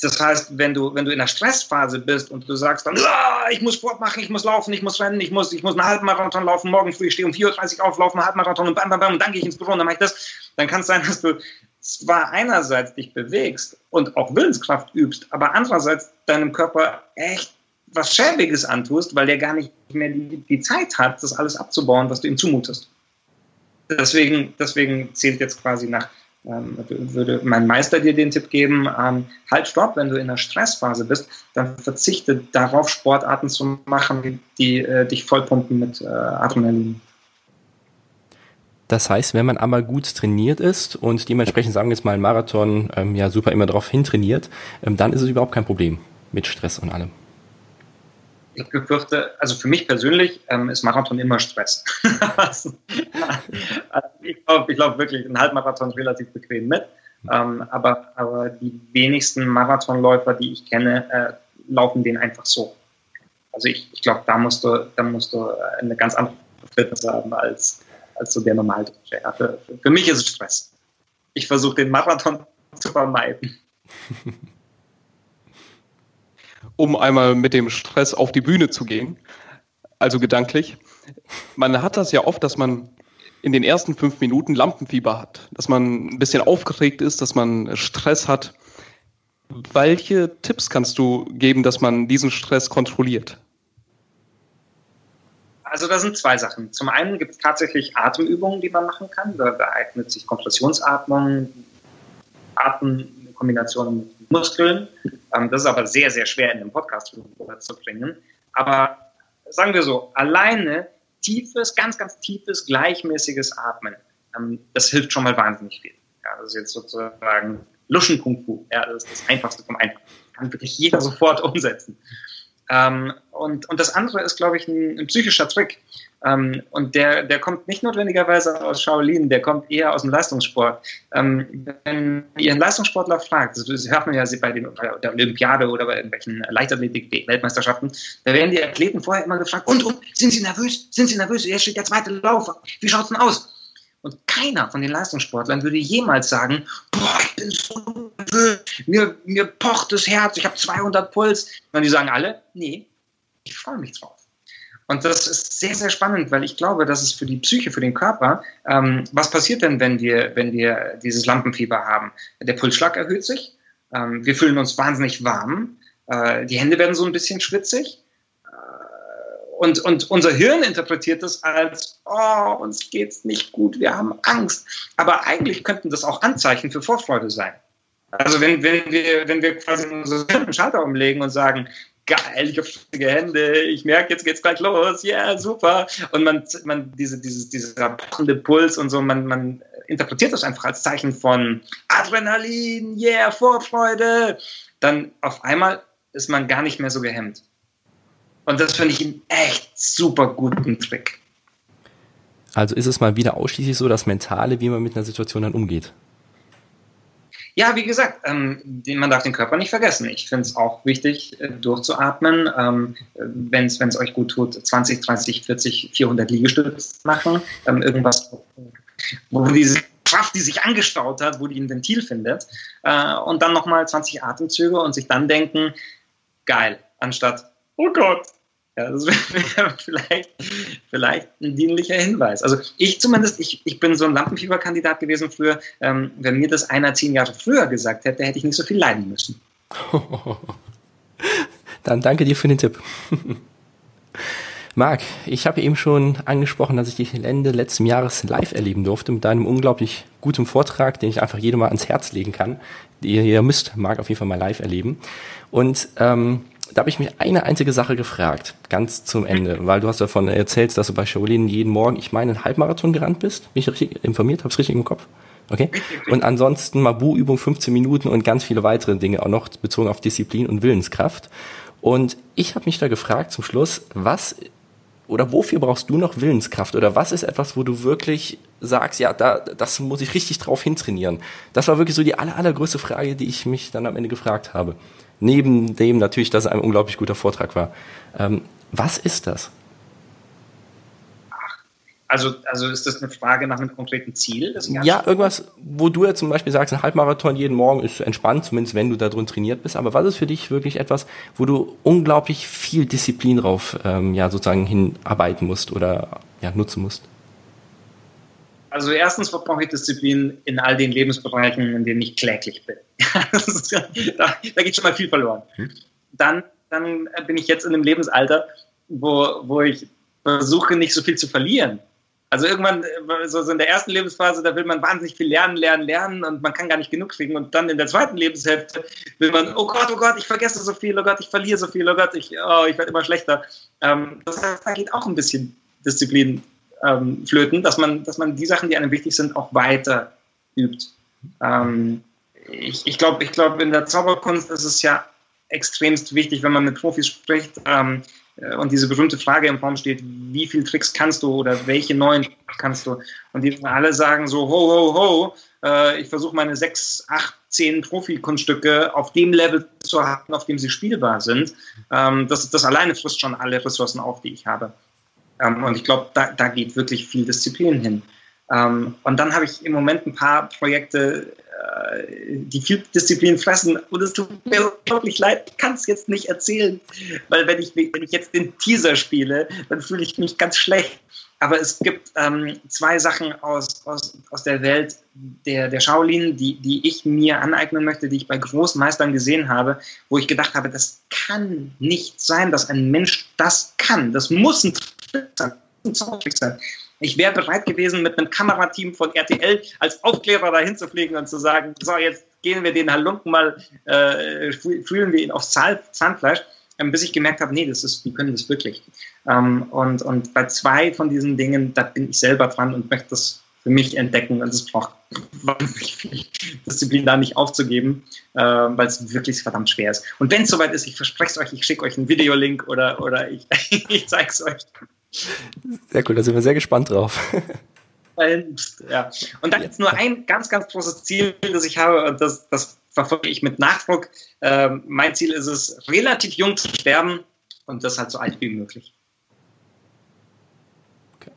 das heißt, wenn du, wenn du in der Stressphase bist und du sagst dann, ah, ich muss Sport machen, ich muss laufen, ich muss rennen, ich muss, ich muss einen Halbmarathon laufen, morgen früh, ich stehe um 4.30 Uhr auf, laufe einen Halbmarathon und bam, bam, bam, und dann gehe ich ins Büro und dann mache ich das, dann kann es sein, dass du zwar einerseits dich bewegst und auch Willenskraft übst, aber andererseits deinem Körper echt was Schäbiges antust, weil der gar nicht mehr die, die Zeit hat, das alles abzubauen, was du ihm zumutest deswegen, deswegen zählt jetzt quasi nach, ähm, würde mein Meister dir den Tipp geben, ähm, halt stopp, wenn du in einer Stressphase bist, dann verzichte darauf, Sportarten zu machen, die äh, dich vollpumpen mit äh, Adrenalin. Das heißt, wenn man aber gut trainiert ist und dementsprechend, sagen wir jetzt mal, ein Marathon ähm, ja super immer darauf hintrainiert, ähm, dann ist es überhaupt kein Problem mit Stress und allem ich befürchte, also für mich persönlich ähm, ist Marathon immer Stress. also, ich glaube ich glaub wirklich, ein Halbmarathon ist relativ bequem mit. Ähm, aber, aber die wenigsten Marathonläufer, die ich kenne, äh, laufen den einfach so. Also ich, ich glaube, da musst du, da musst du eine ganz andere Fitness haben als, als so der Normaldeutsche. Ja, für, für mich ist es Stress. Ich versuche den Marathon zu vermeiden. um einmal mit dem Stress auf die Bühne zu gehen, also gedanklich. Man hat das ja oft, dass man in den ersten fünf Minuten Lampenfieber hat, dass man ein bisschen aufgeregt ist, dass man Stress hat. Welche Tipps kannst du geben, dass man diesen Stress kontrolliert? Also da sind zwei Sachen. Zum einen gibt es tatsächlich Atemübungen, die man machen kann. Da, da eignet sich Kompressionsatmung, Atem in Kombination mit Muskeln. Ähm, das ist aber sehr, sehr schwer in einem Podcast zu bringen. Aber sagen wir so, alleine tiefes, ganz, ganz tiefes, gleichmäßiges Atmen, ähm, das hilft schon mal wahnsinnig viel. Ja, das ist jetzt sozusagen Luschen Kung Fu. Ja, das ist das Einfachste vom Einfachen. Kann wirklich jeder sofort umsetzen. Ähm, und, und das andere ist, glaube ich, ein, ein psychischer Trick. Ähm, und der, der kommt nicht notwendigerweise aus Shaolin, der kommt eher aus dem Leistungssport. Ähm, wenn ihr einen Leistungssportler fragt, das hört man ja bei, den, bei der Olympiade oder bei irgendwelchen Leichtathletik-Weltmeisterschaften, da werden die Athleten vorher immer gefragt, und, und, sind sie nervös? Sind sie nervös? Jetzt steht der zweite Lauf. Wie schaut's denn aus? Und keiner von den Leistungssportlern würde jemals sagen, boah, bin so nervös, mir, mir pocht das Herz, ich habe 200 Puls. Und die sagen alle, nee, ich freue mich drauf. Und das ist sehr, sehr spannend, weil ich glaube, dass es für die Psyche, für den Körper, ähm, was passiert denn, wenn wir, wenn wir dieses Lampenfieber haben? Der Pulsschlag erhöht sich, ähm, wir fühlen uns wahnsinnig warm, äh, die Hände werden so ein bisschen schwitzig. Und, und unser Hirn interpretiert das als, oh, uns geht's nicht gut, wir haben Angst. Aber eigentlich könnten das auch Anzeichen für Vorfreude sein. Also wenn, wenn, wir, wenn wir quasi unseren Schalter umlegen und sagen, geil, ich habe schwierige Hände, ich merke, jetzt geht's gleich los, ja, yeah, super. Und man, man diese, dieses, dieser pochende Puls und so, man, man interpretiert das einfach als Zeichen von Adrenalin, yeah, Vorfreude. Dann auf einmal ist man gar nicht mehr so gehemmt. Und das finde ich einen echt super guten Trick. Also ist es mal wieder ausschließlich so das Mentale, wie man mit einer Situation dann umgeht. Ja, wie gesagt, ähm, man darf den Körper nicht vergessen. Ich finde es auch wichtig, äh, durchzuatmen. Ähm, Wenn es euch gut tut, 20, 30, 40, 400 Liegestütze machen. Ähm, irgendwas, wo diese Kraft, die sich angestaut hat, wo die ein Ventil findet. Äh, und dann nochmal 20 Atemzüge und sich dann denken, geil, anstatt, oh Gott, ja, das wäre vielleicht, vielleicht ein dienlicher Hinweis. Also ich zumindest, ich, ich bin so ein Lampenfieberkandidat gewesen früher. Ähm, wenn mir das einer zehn Jahre früher gesagt hätte, hätte ich nicht so viel leiden müssen. Dann danke dir für den Tipp. Marc, ich habe eben schon angesprochen, dass ich dich Ende letzten Jahres live erleben durfte mit deinem unglaublich guten Vortrag, den ich einfach jedem mal ans Herz legen kann. Ihr, ihr müsst Marc auf jeden Fall mal live erleben. Und ähm, da habe ich mich eine einzige Sache gefragt, ganz zum Ende, weil du hast davon erzählt, dass du bei Shaolin jeden Morgen, ich meine, einen Halbmarathon gerannt bist. Bin ich richtig informiert? Hab's richtig im Kopf? Okay. Und ansonsten Mabu-Übung 15 Minuten und ganz viele weitere Dinge auch noch bezogen auf Disziplin und Willenskraft. Und ich habe mich da gefragt zum Schluss, was oder wofür brauchst du noch Willenskraft? Oder was ist etwas, wo du wirklich sagst, ja, da, das muss ich richtig drauf hintrainieren? Das war wirklich so die aller, allergrößte Frage, die ich mich dann am Ende gefragt habe. Neben dem natürlich, dass es ein unglaublich guter Vortrag war. Ähm, was ist das? Also, also ist das eine Frage nach einem konkreten Ziel? ja, irgendwas, wo du ja zum Beispiel sagst, ein Halbmarathon jeden Morgen ist entspannt, zumindest wenn du da drin trainiert bist. Aber was ist für dich wirklich etwas, wo du unglaublich viel Disziplin drauf ähm, ja sozusagen hinarbeiten musst oder ja nutzen musst? Also erstens brauche ich Disziplin in all den Lebensbereichen, in denen ich kläglich bin. da, da, geht schon mal viel verloren. Hm. Dann, dann bin ich jetzt in einem Lebensalter, wo, wo ich versuche, nicht so viel zu verlieren. Also irgendwann, so in der ersten Lebensphase, da will man wahnsinnig viel lernen, lernen, lernen und man kann gar nicht genug kriegen. Und dann in der zweiten Lebenshälfte will man, oh Gott, oh Gott, ich vergesse so viel, oh Gott, ich verliere so viel, oh Gott, ich, oh, ich werde immer schlechter. Ähm, das heißt, da geht auch ein bisschen Disziplin ähm, flöten, dass man, dass man die Sachen, die einem wichtig sind, auch weiter übt. Ähm, ich ich glaube, ich glaub, in der Zauberkunst ist es ja extremst wichtig, wenn man mit Profis spricht ähm, äh, und diese berühmte Frage im Raum steht, wie viele Tricks kannst du oder welche neuen kannst du? Und die alle sagen so, ho, ho, ho, äh, ich versuche meine sechs, acht, zehn Profi-Kunststücke auf dem Level zu haben, auf dem sie spielbar sind. Ähm, das, das alleine frisst schon alle Ressourcen auf, die ich habe. Ähm, und ich glaube, da, da geht wirklich viel Disziplin hin. Ähm, und dann habe ich im Moment ein paar Projekte, äh, die viel Disziplin fressen. Und es tut mir wirklich leid, ich kann es jetzt nicht erzählen. Weil wenn ich, wenn ich jetzt den Teaser spiele, dann fühle ich mich ganz schlecht. Aber es gibt ähm, zwei Sachen aus, aus, aus der Welt der, der Shaolin, die, die ich mir aneignen möchte, die ich bei Großmeistern gesehen habe, wo ich gedacht habe, das kann nicht sein, dass ein Mensch das kann. Das muss ein Sein. Ich wäre bereit gewesen, mit einem Kamerateam von RTL als Aufklärer dahin zu fliegen und zu sagen, so, jetzt gehen wir den Halunken mal, äh, fühlen wir ihn aufs Zahnfleisch, ähm, bis ich gemerkt habe, nee, das ist, die können das wirklich. Ähm, und, und bei zwei von diesen Dingen, da bin ich selber dran und möchte das für mich entdecken. Und es braucht Disziplin, da nicht aufzugeben, äh, weil es wirklich verdammt schwer ist. Und wenn es soweit ist, ich verspreche es euch, ich schicke euch einen Videolink oder, oder ich, ich zeige es euch. Sehr cool, da sind wir sehr gespannt drauf. ja. Und dann jetzt nur ein ganz, ganz großes Ziel, das ich habe, und das, das verfolge ich mit Nachdruck. Ähm, mein Ziel ist es, relativ jung zu sterben und das halt so alt wie möglich. Okay.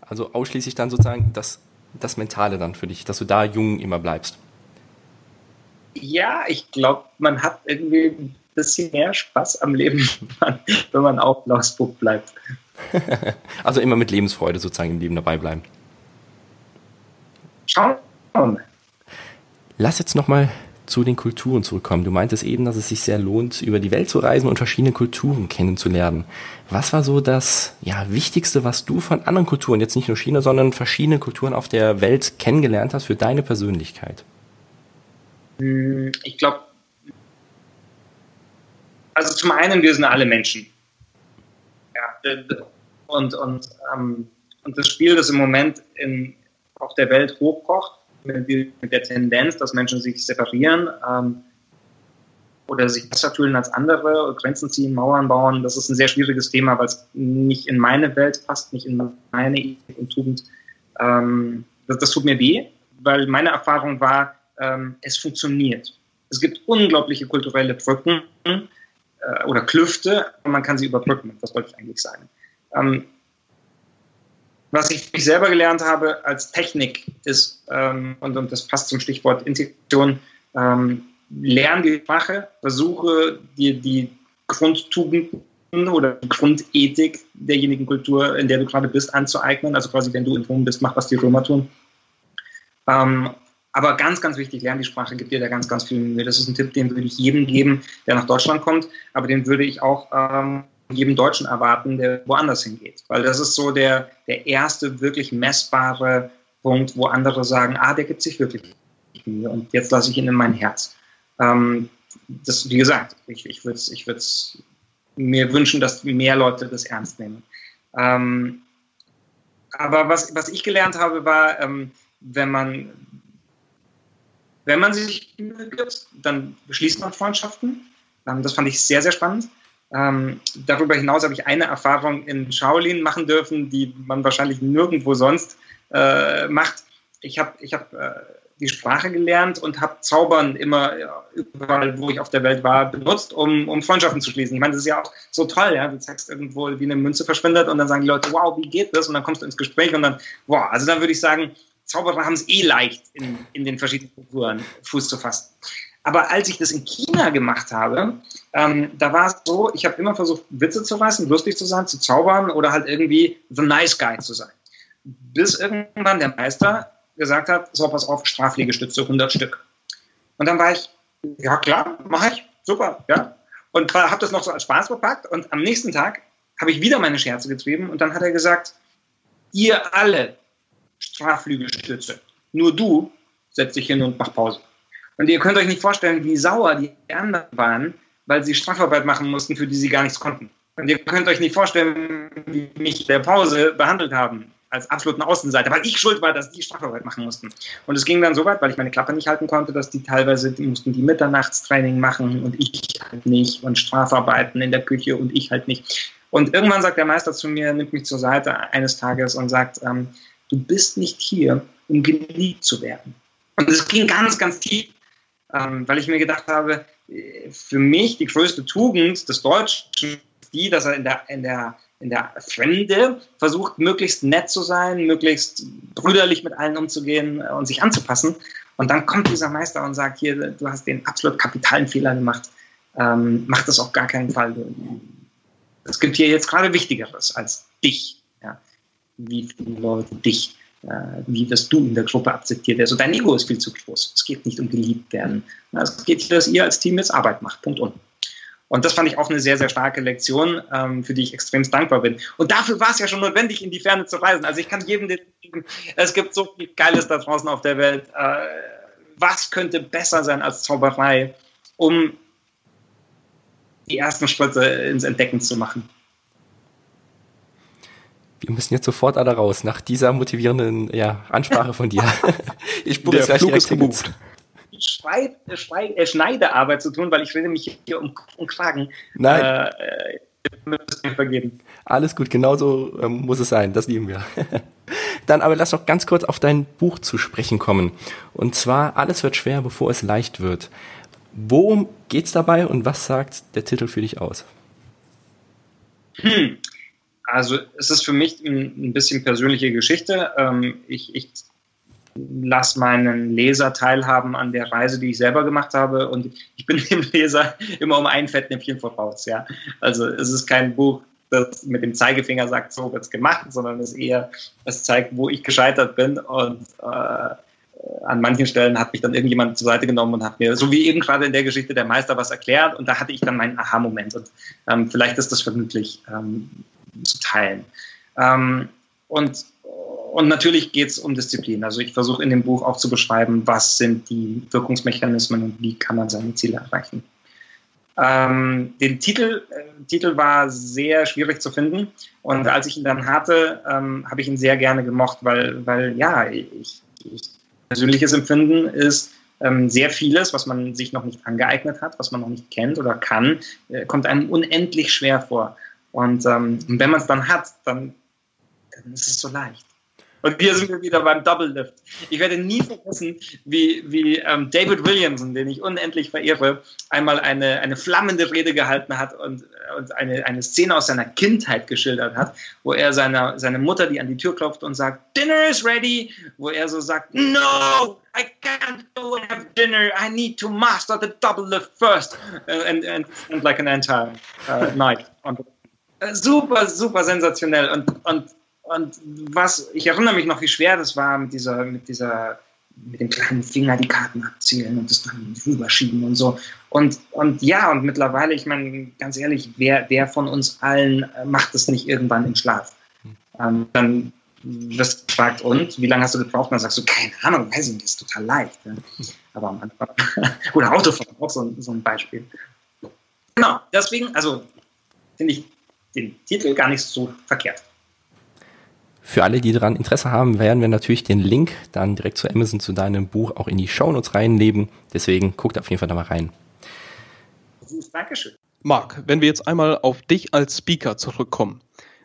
Also ausschließlich dann sozusagen das, das Mentale dann für dich, dass du da jung immer bleibst. Ja, ich glaube, man hat irgendwie bisschen mehr Spaß am Leben, wenn man auch Lausbuch bleibt. also immer mit Lebensfreude sozusagen im Leben dabei bleiben. Schauen wir mal. Lass jetzt nochmal zu den Kulturen zurückkommen. Du meintest eben, dass es sich sehr lohnt, über die Welt zu reisen und verschiedene Kulturen kennenzulernen. Was war so das ja, Wichtigste, was du von anderen Kulturen, jetzt nicht nur China, sondern verschiedene Kulturen auf der Welt kennengelernt hast für deine Persönlichkeit? Hm, ich glaube, also zum einen, wir sind alle Menschen. Ja, und, und, ähm, und das Spiel, das im Moment in, auf der Welt hochkocht, mit, mit der Tendenz, dass Menschen sich separieren ähm, oder sich besser fühlen als andere, Grenzen ziehen, Mauern bauen, das ist ein sehr schwieriges Thema, weil es nicht in meine Welt passt, nicht in meine Ethik und Tugend. Ähm, das, das tut mir weh, weil meine Erfahrung war, ähm, es funktioniert. Es gibt unglaubliche kulturelle Brücken äh, oder Klüfte und man kann sie überbrücken. Das wollte ich eigentlich sagen. Ähm, was ich selber gelernt habe als Technik ist, ähm, und, und, das passt zum Stichwort Integration, ähm, lerne die Sprache, versuche dir die Grundtugenden oder die Grundethik derjenigen Kultur, in der du gerade bist, anzueignen. Also quasi, wenn du in Rom bist, mach, was die Römer tun. Ähm, aber ganz, ganz wichtig, lerne die Sprache, gibt dir da ganz, ganz viel Mühe. Das ist ein Tipp, den würde ich jedem geben, der nach Deutschland kommt, aber den würde ich auch ähm, jedem Deutschen erwarten, der woanders hingeht. Weil das ist so der, der erste wirklich messbare Punkt, wo andere sagen, ah, der gibt sich wirklich Mühe und jetzt lasse ich ihn in mein Herz. Ähm, das, wie gesagt, ich, ich würde es ich mir wünschen, dass mehr Leute das ernst nehmen. Ähm, aber was, was ich gelernt habe, war, ähm, wenn man wenn man sich Mühe gibt, dann schließt man Freundschaften. Ähm, das fand ich sehr, sehr spannend. Ähm, darüber hinaus habe ich eine Erfahrung in Shaolin machen dürfen, die man wahrscheinlich nirgendwo sonst äh, macht. Ich habe ich hab, äh, die Sprache gelernt und habe Zaubern immer ja, überall, wo ich auf der Welt war, benutzt, um, um Freundschaften zu schließen. Ich meine, das ist ja auch so toll, ja. Du zeigst irgendwo, wie eine Münze verschwindet und dann sagen die Leute, wow, wie geht das? Und dann kommst du ins Gespräch und dann, wow, also dann würde ich sagen, Zauberer haben es eh leicht, in, in den verschiedenen Kulturen Fuß zu fassen. Aber als ich das in China gemacht habe, ähm, da war es so, ich habe immer versucht, Witze zu reißen, lustig zu sein, zu zaubern oder halt irgendwie the nice guy zu sein. Bis irgendwann der Meister gesagt hat, so pass auf, Strafliegestütze, 100 Stück. Und dann war ich, ja klar, mache ich, super, ja. Und habe das noch so als Spaß verpackt und am nächsten Tag habe ich wieder meine Scherze getrieben und dann hat er gesagt, ihr alle, Straflügelstütze. Nur du setzt dich hin und mach Pause. Und ihr könnt euch nicht vorstellen, wie sauer die anderen waren, weil sie Strafarbeit machen mussten, für die sie gar nichts konnten. Und ihr könnt euch nicht vorstellen, wie mich der Pause behandelt haben, als absoluten Außenseiter, weil ich schuld war, dass die Strafarbeit machen mussten. Und es ging dann so weit, weil ich meine Klappe nicht halten konnte, dass die teilweise, die mussten die Mitternachtstraining machen und ich halt nicht und Strafarbeiten in der Küche und ich halt nicht. Und irgendwann sagt der Meister zu mir, nimmt mich zur Seite eines Tages und sagt, ähm, Du bist nicht hier, um geliebt zu werden. Und es ging ganz, ganz tief, ähm, weil ich mir gedacht habe, äh, für mich die größte Tugend des Deutschen ist die, dass er in der, in der, in der Fremde versucht, möglichst nett zu sein, möglichst brüderlich mit allen umzugehen und sich anzupassen. Und dann kommt dieser Meister und sagt, hier, du hast den absolut kapitalen Fehler gemacht. Ähm, mach das auf gar keinen Fall. Es gibt hier jetzt gerade Wichtigeres als dich wie viele Leute dich, äh, wie wirst du in der Gruppe akzeptiert. Also dein Ego ist viel zu groß. Es geht nicht um geliebt werden. Es geht, dass ihr als Team jetzt Arbeit macht. Punkt und. Und das fand ich auch eine sehr, sehr starke Lektion, ähm, für die ich extrem dankbar bin. Und dafür war es ja schon notwendig, in die Ferne zu reisen. Also ich kann jedem, den, es gibt so viel Geiles da draußen auf der Welt. Äh, was könnte besser sein als Zauberei, um die ersten Schritte ins Entdecken zu machen? Wir müssen jetzt sofort alle raus, nach dieser motivierenden ja, Ansprache von dir. ich buche jetzt gleich direkt gebucht. Schrei, Schrei, äh, Schneidearbeit zu tun, weil ich rede mich hier um, um Kragen. Nein. Äh, vergeben. Alles gut, genauso ähm, muss es sein, das lieben wir. Dann aber lass doch ganz kurz auf dein Buch zu sprechen kommen. Und zwar, alles wird schwer, bevor es leicht wird. Worum geht's dabei und was sagt der Titel für dich aus? Hm. Also es ist für mich ein, bisschen persönliche Geschichte. Ähm, ich, ich lasse meinen Leser teilhaben an der Reise, die ich selber gemacht habe. Und ich bin dem Leser immer um ein Fettnäpfchen voraus. Ja? Also es ist kein Buch, das mit dem Zeigefinger sagt, so wird's gemacht, sondern es eher, es zeigt, wo ich gescheitert bin. Und äh, an manchen Stellen hat mich dann irgendjemand zur Seite genommen und hat mir, so wie eben gerade in der Geschichte der Meister, was erklärt. Und da hatte ich dann meinen Aha-Moment. Und ähm, vielleicht ist das vermutlich ähm, zu teilen. Ähm, und, und natürlich geht es um Disziplin. Also ich versuche in dem Buch auch zu beschreiben, was sind die Wirkungsmechanismen und wie kann man seine Ziele erreichen. Ähm, den Titel, äh, Titel war sehr schwierig zu finden und als ich ihn dann hatte, ähm, habe ich ihn sehr gerne gemocht, weil, weil ja, ich, ich persönliches Empfinden ist, ähm, sehr vieles, was man sich noch nicht angeeignet hat, was man noch nicht kennt oder kann, äh, kommt einem unendlich schwer vor. Und ähm, wenn man es dann hat, dann, dann ist es so leicht. Und hier sind wir wieder beim Double Lift. Ich werde nie vergessen, wie, wie ähm, David Williamson, den ich unendlich verehre, einmal eine, eine flammende Rede gehalten hat und, und eine, eine Szene aus seiner Kindheit geschildert hat, wo er seiner, seine Mutter, die an die Tür klopft und sagt, Dinner is ready, wo er so sagt, No, I can't go and have dinner. I need to master the double lift first. And, and, and like an entire uh, night. Und, uh, super, super sensationell. Und, und und was, ich erinnere mich noch, wie schwer das war mit dieser, mit dieser, mit dem kleinen Finger die Karten abzählen und das dann rüberschieben und so. Und, und ja, und mittlerweile, ich meine, ganz ehrlich, wer, wer von uns allen äh, macht das nicht irgendwann im Schlaf? Ähm, dann wirst gefragt, und wie lange hast du gebraucht? Und dann sagst du, keine Ahnung, weiß ich nicht, ist total leicht. Ja. Aber am Anfang, oder Autofahren, auch so, so ein Beispiel. Genau, deswegen, also finde ich den Titel gar nicht so verkehrt. Für alle, die daran Interesse haben, werden wir natürlich den Link dann direkt zu Amazon zu deinem Buch auch in die Shownotes reinlegen. Deswegen guckt auf jeden Fall da mal rein. Dankeschön. Marc, wenn wir jetzt einmal auf dich als Speaker zurückkommen,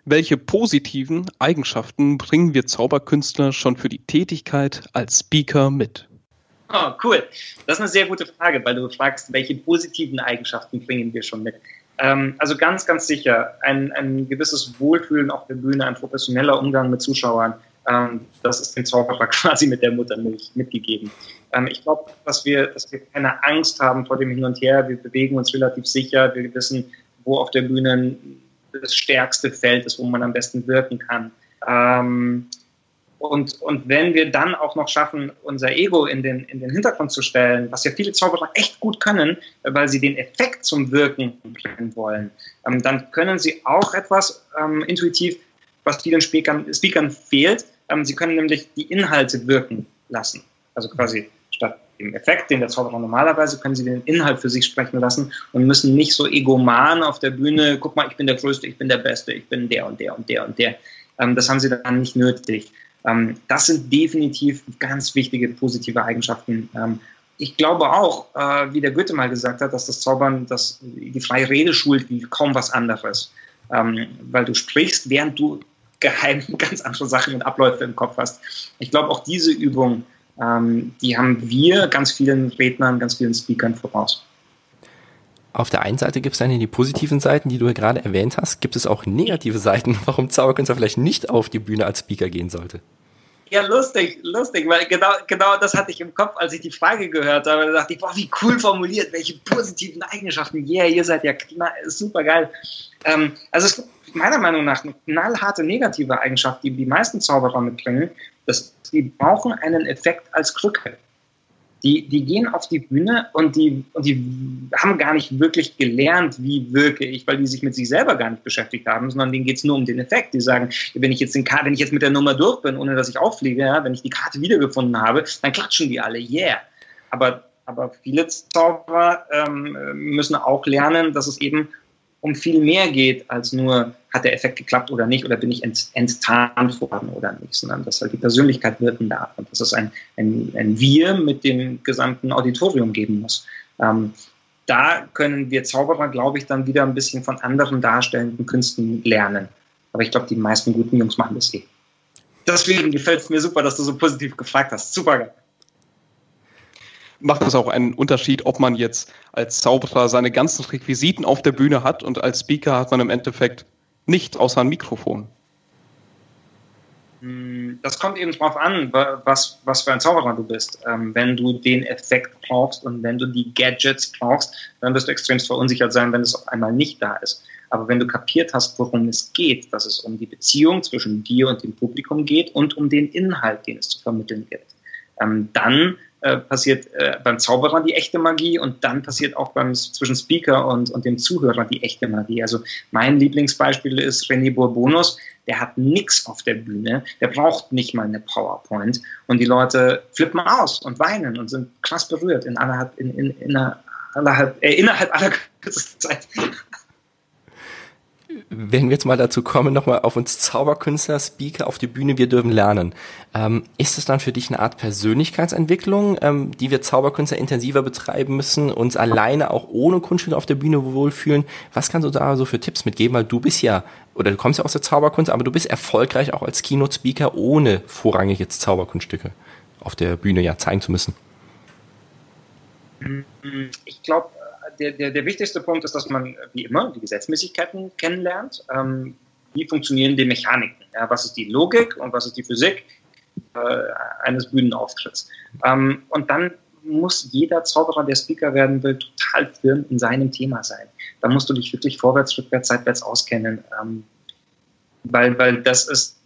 welche positiven Eigenschaften bringen wir Zauberkünstler schon für die Tätigkeit als Speaker mit? Oh, cool. Das ist eine sehr gute Frage, weil du fragst, welche positiven Eigenschaften bringen wir schon mit. Ähm, also ganz, ganz sicher ein, ein gewisses Wohlfühlen auf der Bühne, ein professioneller Umgang mit Zuschauern. Ähm, das ist dem Zauberer quasi mit der Muttermilch mitgegeben. Ähm, ich glaube, dass wir, dass wir keine Angst haben vor dem Hin und Her. Wir bewegen uns relativ sicher. Wir wissen, wo auf der Bühne das stärkste Feld ist, wo man am besten wirken kann. Ähm, und, und wenn wir dann auch noch schaffen, unser Ego in den, in den Hintergrund zu stellen, was ja viele Zauberer echt gut können, weil sie den Effekt zum Wirken bringen wollen, ähm, dann können sie auch etwas ähm, intuitiv, was vielen Speakern, Speakern fehlt. Ähm, sie können nämlich die Inhalte wirken lassen. Also quasi statt dem Effekt, den der Zauberer normalerweise, können sie den Inhalt für sich sprechen lassen und müssen nicht so egoman auf der Bühne, guck mal, ich bin der Größte, ich bin der Beste, ich bin der und der und der und der. Ähm, das haben sie dann nicht nötig. Ähm, das sind definitiv ganz wichtige positive Eigenschaften. Ähm, ich glaube auch, äh, wie der Goethe mal gesagt hat, dass das Zaubern dass die freie Rede schult wie kaum was anderes. Ähm, weil du sprichst, während du geheim ganz andere Sachen und Abläufe im Kopf hast. Ich glaube, auch diese Übung, die haben wir ganz vielen Rednern, ganz vielen Speakern voraus. Auf der einen Seite gibt es dann die positiven Seiten, die du gerade erwähnt hast. Gibt es auch negative Seiten, warum Zauberkünstler vielleicht nicht auf die Bühne als Speaker gehen sollte? Ja, lustig, lustig, weil genau, genau das hatte ich im Kopf, als ich die Frage gehört habe. Da dachte ich, boah, wie cool formuliert, welche positiven Eigenschaften. Yeah, ihr seid ja super geil. Ähm, also es gibt meiner Meinung nach eine knallharte negative Eigenschaft, die die meisten Zauberer mitbringen. dass die brauchen einen Effekt als Krücke die, die gehen auf die Bühne und die, und die haben gar nicht wirklich gelernt, wie wirke ich, weil die sich mit sich selber gar nicht beschäftigt haben, sondern denen geht's nur um den Effekt. Die sagen, wenn ich jetzt den wenn ich jetzt mit der Nummer durch bin, ohne dass ich auffliege, ja, wenn ich die Karte wiedergefunden habe, dann klatschen die alle, yeah. Aber, aber viele Zauberer ähm, müssen auch lernen, dass es eben um viel mehr geht als nur, hat der Effekt geklappt oder nicht, oder bin ich ent, enttarnt worden oder nicht, sondern dass halt die Persönlichkeit wirken darf und dass es ein, ein, ein Wir mit dem gesamten Auditorium geben muss. Ähm, da können wir Zauberer, glaube ich, dann wieder ein bisschen von anderen darstellenden Künsten lernen. Aber ich glaube, die meisten guten Jungs machen das eh. Deswegen gefällt es mir super, dass du so positiv gefragt hast. Super macht es auch einen Unterschied, ob man jetzt als Zauberer seine ganzen Requisiten auf der Bühne hat und als Speaker hat man im Endeffekt nicht außer ein Mikrofon. Hm, das kommt eben drauf an, was, was für ein Zauberer du bist. Ähm, wenn du den Effekt brauchst und wenn du die Gadgets brauchst, dann wirst du extremst verunsichert sein, wenn es auf einmal nicht da ist. Aber wenn du kapiert hast, worum es geht, dass es um die Beziehung zwischen dir und dem Publikum geht und um den Inhalt, den es zu vermitteln gibt, ähm, dann äh, passiert äh, beim Zauberer die echte Magie und dann passiert auch beim zwischen Speaker und, und dem Zuhörer die echte Magie. Also mein Lieblingsbeispiel ist René Bourbonus, der hat nichts auf der Bühne, der braucht nicht mal eine PowerPoint. Und die Leute flippen aus und weinen und sind krass berührt in, einer, in, in, in einer allerhalb, äh, innerhalb aller kürzesten Zeit wenn wir jetzt mal dazu kommen, nochmal auf uns Zauberkünstler, Speaker auf die Bühne, wir dürfen lernen. Ähm, ist es dann für dich eine Art Persönlichkeitsentwicklung, ähm, die wir Zauberkünstler intensiver betreiben müssen, uns alleine auch ohne Kunststücke auf der Bühne wohlfühlen? Was kannst du da so für Tipps mitgeben? Weil du bist ja, oder du kommst ja aus der Zauberkunst, aber du bist erfolgreich auch als Keynote-Speaker, ohne vorrangig jetzt Zauberkunststücke auf der Bühne ja zeigen zu müssen. Ich glaube, der, der, der wichtigste Punkt ist, dass man wie immer die Gesetzmäßigkeiten kennenlernt. Ähm, wie funktionieren die Mechaniken? Ja, was ist die Logik und was ist die Physik äh, eines Bühnenauftritts? Ähm, und dann muss jeder Zauberer, der Speaker werden will, total firm in seinem Thema sein. Da musst du dich wirklich vorwärts, rückwärts, seitwärts auskennen, ähm, weil, weil das ist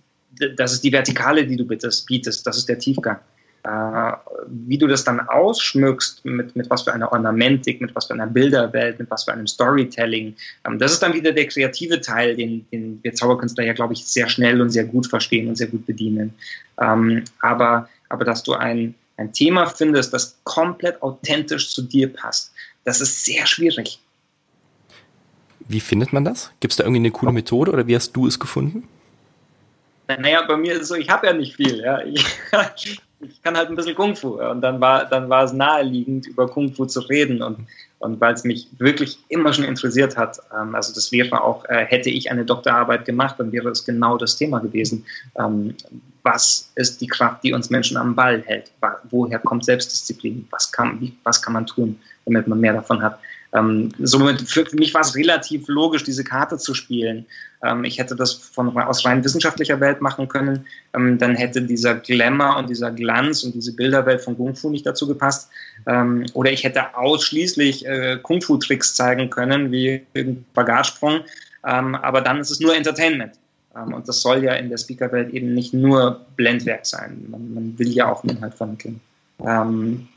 das ist die Vertikale, die du bietest, das ist der Tiefgang. Äh, wie du das dann ausschmückst, mit, mit was für einer Ornamentik, mit was für einer Bilderwelt, mit was für einem Storytelling, ähm, das ist dann wieder der kreative Teil, den, den wir Zauberkünstler ja, glaube ich, sehr schnell und sehr gut verstehen und sehr gut bedienen. Ähm, aber, aber dass du ein, ein Thema findest, das komplett authentisch zu dir passt, das ist sehr schwierig. Wie findet man das? Gibt es da irgendwie eine coole Methode oder wie hast du es gefunden? Naja, bei mir ist es so, ich habe ja nicht viel. Ja. Ich, ich kann halt ein bisschen Kung Fu. Und dann war, dann war es naheliegend, über Kung Fu zu reden. Und, und weil es mich wirklich immer schon interessiert hat, ähm, also das wäre auch, äh, hätte ich eine Doktorarbeit gemacht, dann wäre es genau das Thema gewesen. Ähm, was ist die Kraft, die uns Menschen am Ball hält? Woher kommt Selbstdisziplin? Was kann, was kann man tun, damit man mehr davon hat? Ähm, somit für, mich war es relativ logisch, diese Karte zu spielen. Ähm, ich hätte das von, aus rein wissenschaftlicher Welt machen können. Ähm, dann hätte dieser Glamour und dieser Glanz und diese Bilderwelt von Kung Fu nicht dazu gepasst. Ähm, oder ich hätte ausschließlich äh, Kung Fu-Tricks zeigen können, wie ein Bagatsprung. Ähm, aber dann ist es nur Entertainment. Ähm, und das soll ja in der Speakerwelt eben nicht nur Blendwerk sein. Man, man will ja auch einen Inhalt vermitteln. Ähm,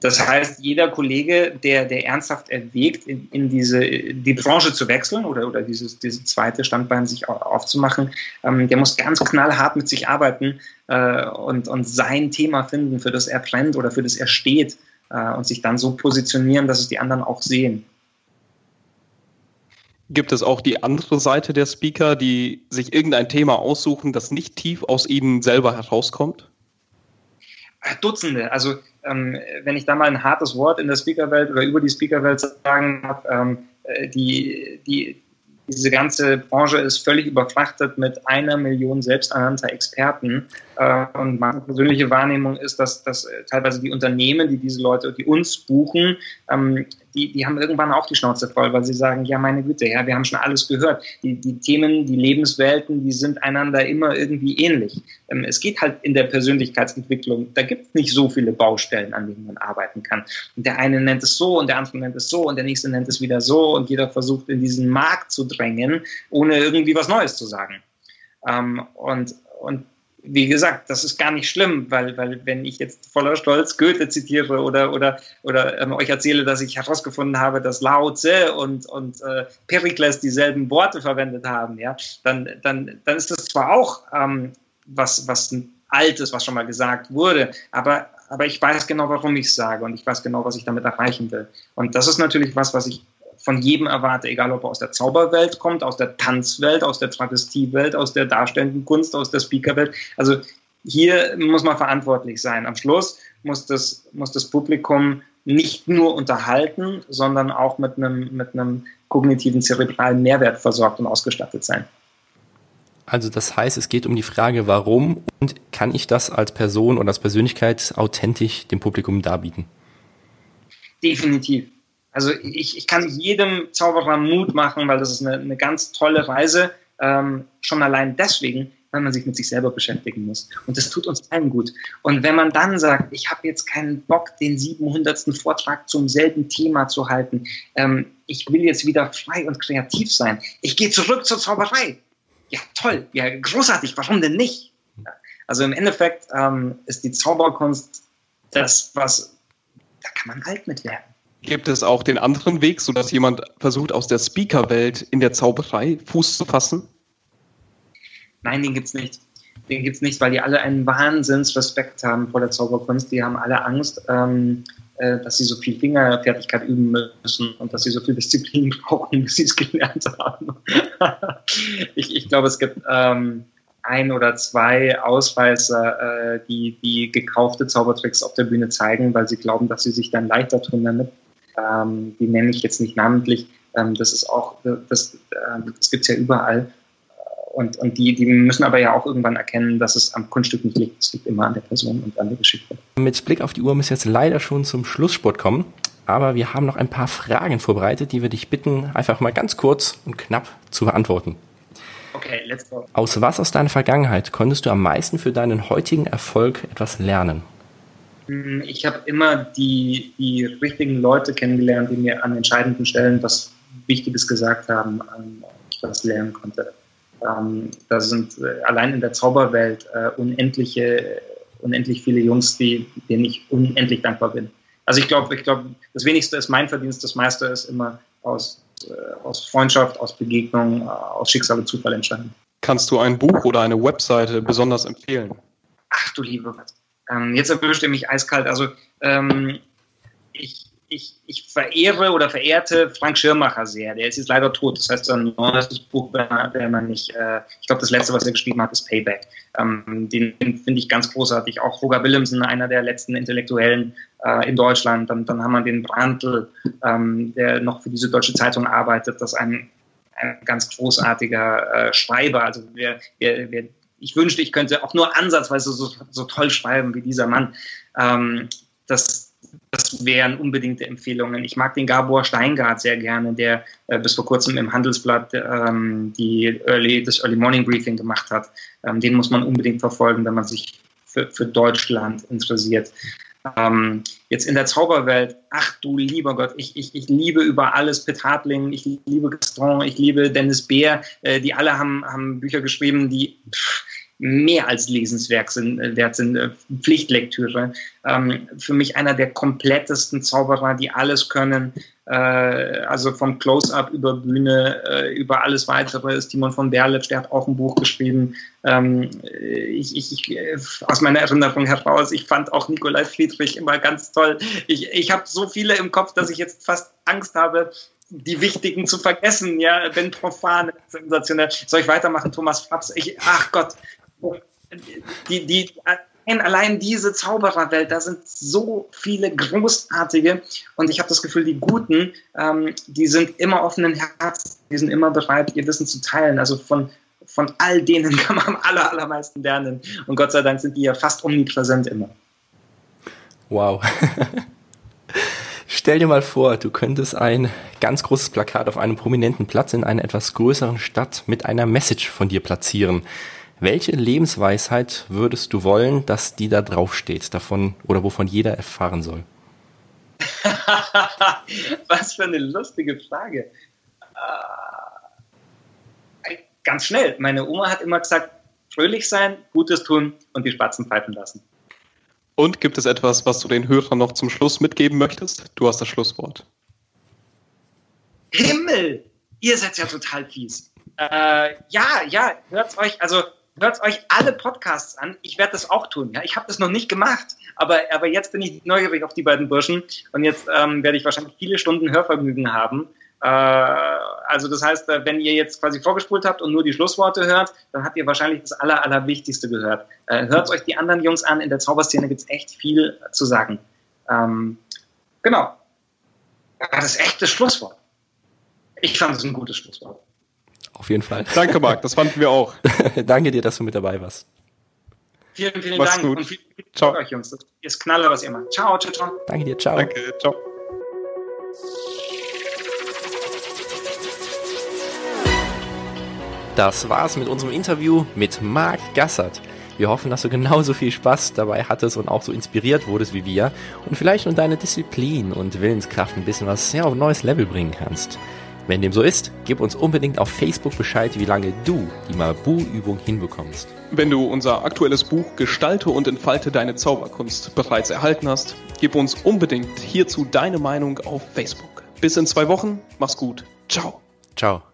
das heißt, jeder Kollege, der, der ernsthaft erwägt, in, in diese, die Branche zu wechseln oder, oder dieses, dieses zweite Standbein sich aufzumachen, ähm, der muss ganz knallhart mit sich arbeiten äh, und, und sein Thema finden, für das er brennt oder für das er steht äh, und sich dann so positionieren, dass es die anderen auch sehen. Gibt es auch die andere Seite der Speaker, die sich irgendein Thema aussuchen, das nicht tief aus ihnen selber herauskommt? Dutzende. Also ähm, wenn ich da mal ein hartes Wort in der Speakerwelt oder über die Speakerwelt sagen habe, ähm, äh, die, die, diese ganze Branche ist völlig überfrachtet mit einer Million selbsternannter Experten. Äh, und meine persönliche Wahrnehmung ist, dass, dass äh, teilweise die Unternehmen, die diese Leute, die uns buchen, ähm, die, die haben irgendwann auch die Schnauze voll, weil sie sagen, ja, meine Güte, ja, wir haben schon alles gehört. Die, die Themen, die Lebenswelten, die sind einander immer irgendwie ähnlich. Ähm, es geht halt in der Persönlichkeitsentwicklung, da gibt es nicht so viele Baustellen, an denen man arbeiten kann. Und der eine nennt es so und der andere nennt es so und der nächste nennt es wieder so und jeder versucht in diesen Markt zu drängen, ohne irgendwie was Neues zu sagen. Ähm, und, und wie gesagt, das ist gar nicht schlimm, weil, weil wenn ich jetzt voller Stolz Goethe zitiere oder, oder, oder ähm, euch erzähle, dass ich herausgefunden habe, dass Lao Tse und, und äh, Perikles dieselben Worte verwendet haben, ja, dann, dann, dann ist das zwar auch ähm, was, was Altes, was schon mal gesagt wurde, aber, aber ich weiß genau, warum ich es sage und ich weiß genau, was ich damit erreichen will. Und das ist natürlich was, was ich von jedem erwarte, egal ob er aus der Zauberwelt kommt, aus der Tanzwelt, aus der Travestiewelt, aus der darstellenden Kunst, aus der Speakerwelt. Also hier muss man verantwortlich sein. Am Schluss muss das, muss das Publikum nicht nur unterhalten, sondern auch mit einem, mit einem kognitiven, zerebralen Mehrwert versorgt und ausgestattet sein. Also das heißt, es geht um die Frage, warum und kann ich das als Person oder als Persönlichkeit authentisch dem Publikum darbieten? Definitiv. Also ich, ich kann jedem Zauberer Mut machen, weil das ist eine, eine ganz tolle Reise. Ähm, schon allein deswegen, weil man sich mit sich selber beschäftigen muss. Und das tut uns allen gut. Und wenn man dann sagt, ich habe jetzt keinen Bock, den 700. Vortrag zum selben Thema zu halten, ähm, ich will jetzt wieder frei und kreativ sein, ich gehe zurück zur Zauberei. Ja, toll, ja, großartig, warum denn nicht? Also im Endeffekt ähm, ist die Zauberkunst das, was, da kann man alt mit werden. Gibt es auch den anderen Weg, sodass jemand versucht, aus der Speaker-Welt in der Zauberei Fuß zu fassen? Nein, den gibt es nicht. Den gibt es nicht, weil die alle einen Wahnsinnsrespekt haben vor der Zauberkunst. Die haben alle Angst, ähm, äh, dass sie so viel Fingerfertigkeit üben müssen und dass sie so viel Disziplin brauchen, bis sie es gelernt haben. ich, ich glaube, es gibt ähm, ein oder zwei Ausreißer, äh, die, die gekaufte Zaubertricks auf der Bühne zeigen, weil sie glauben, dass sie sich dann leichter tun damit. Ähm, die nenne ich jetzt nicht namentlich. Ähm, das ist auch, das, äh, das gibt es ja überall. Und, und die, die müssen aber ja auch irgendwann erkennen, dass es am Kunststück nicht liegt. Es liegt immer an der Person und an der Geschichte. Mit Blick auf die Uhr müssen wir jetzt leider schon zum Schlusssport kommen. Aber wir haben noch ein paar Fragen vorbereitet, die wir dich bitten, einfach mal ganz kurz und knapp zu beantworten. Okay, let's go. Aus was aus deiner Vergangenheit konntest du am meisten für deinen heutigen Erfolg etwas lernen? Hm, ich habe immer die, die richtigen Leute kennengelernt, die mir an entscheidenden Stellen was Wichtiges gesagt haben, ich was lernen konnte. Ähm, da sind äh, allein in der Zauberwelt äh, unendliche, unendlich viele Jungs, die, denen ich unendlich dankbar bin. Also ich glaube, ich glaube, das Wenigste ist mein Verdienst, das meiste ist immer aus, äh, aus Freundschaft, aus Begegnung, äh, aus Schicksal und Zufall entstanden. Kannst du ein Buch oder eine Webseite besonders empfehlen? Ach du liebe Gott. Ähm, jetzt erwischt er mich eiskalt. Also ähm, ich, ich, ich verehre oder verehrte Frank Schirmacher sehr. Der ist jetzt leider tot. Das heißt, ein neues Buch wäre man nicht. Äh, ich glaube, das letzte, was er geschrieben hat, ist Payback. Ähm, den finde ich ganz großartig. Auch Roger Willemsen, einer der letzten Intellektuellen äh, in Deutschland. Dann, dann haben wir den Brandl, ähm, der noch für diese deutsche Zeitung arbeitet. Das ist ein, ein ganz großartiger äh, Schreiber. Also wer, wer, wer ich wünschte, ich könnte auch nur ansatzweise so, so toll schreiben wie dieser Mann. Ähm, das, das wären unbedingte Empfehlungen. Ich mag den Gabor Steingart sehr gerne, der äh, bis vor kurzem im Handelsblatt ähm, die Early, das Early Morning Briefing gemacht hat. Ähm, den muss man unbedingt verfolgen, wenn man sich für, für Deutschland interessiert. Ähm, jetzt in der Zauberwelt, ach du lieber Gott, ich, ich, ich liebe über alles Pitt Hartling, ich liebe Gaston, ich liebe Dennis Beer, äh, die alle haben, haben Bücher geschrieben, die pff, mehr als lesenswert sind, äh, wert sind äh, Pflichtlektüre. Ähm, für mich einer der komplettesten Zauberer, die alles können. Äh, also vom Close-Up über Bühne, äh, über alles weitere ist Timon von Berlitsch, der hat auch ein Buch geschrieben. Ähm, ich, ich, äh, aus meiner Erinnerung heraus, ich fand auch Nikolai Friedrich immer ganz toll. Ich, ich habe so viele im Kopf, dass ich jetzt fast Angst habe, die wichtigen zu vergessen, ja, Ben Profan, sensationell. Soll ich weitermachen, Thomas Fraps? Ich, ach Gott, die, die, allein diese Zaubererwelt, da sind so viele großartige und ich habe das Gefühl, die Guten, ähm, die sind immer offenen Herzen, die sind immer bereit, ihr Wissen zu teilen. Also von, von all denen kann man am aller, allermeisten lernen. Und Gott sei Dank sind die ja fast omnipräsent immer. Wow. Stell dir mal vor, du könntest ein ganz großes Plakat auf einem prominenten Platz in einer etwas größeren Stadt mit einer Message von dir platzieren. Welche Lebensweisheit würdest du wollen, dass die da draufsteht, davon oder wovon jeder erfahren soll? Was für eine lustige Frage. Äh, ganz schnell. Meine Oma hat immer gesagt, fröhlich sein, Gutes tun und die Spatzen pfeifen lassen. Und gibt es etwas, was du den Hörern noch zum Schluss mitgeben möchtest? Du hast das Schlusswort. Himmel! Ihr seid ja total fies. Äh, ja, ja, hört euch, also hört euch alle Podcasts an. Ich werde das auch tun. Ja? Ich habe das noch nicht gemacht, aber, aber jetzt bin ich neugierig auf die beiden Burschen und jetzt ähm, werde ich wahrscheinlich viele Stunden Hörvergnügen haben. Äh, also das heißt, äh, wenn ihr jetzt quasi vorgespult habt und nur die Schlussworte hört, dann habt ihr wahrscheinlich das Aller, Allerwichtigste gehört. Äh, hört euch die anderen Jungs an. In der Zauberszene gibt es echt viel zu sagen. Ähm, genau. Das ist echt das Schlusswort. Ich fand es ein gutes Schlusswort. Auf jeden Fall. Danke, Marc, das fanden wir auch. Danke dir, dass du mit dabei warst. Vielen, vielen Mach's Dank gut. und viel Glück ciao. euch, Jungs. Das ist knaller, was ihr macht. Ciao, ciao, ciao. Danke dir, ciao. Danke, ciao. Das war's mit unserem Interview mit Marc Gassert. Wir hoffen, dass du genauso viel Spaß dabei hattest und auch so inspiriert wurdest wie wir und vielleicht nur deine Disziplin und Willenskraft ein bisschen was ja, auf ein neues Level bringen kannst. Wenn dem so ist, gib uns unbedingt auf Facebook Bescheid, wie lange du die Mabu-Übung hinbekommst. Wenn du unser aktuelles Buch Gestalte und entfalte deine Zauberkunst bereits erhalten hast, gib uns unbedingt hierzu deine Meinung auf Facebook. Bis in zwei Wochen, mach's gut. Ciao. Ciao.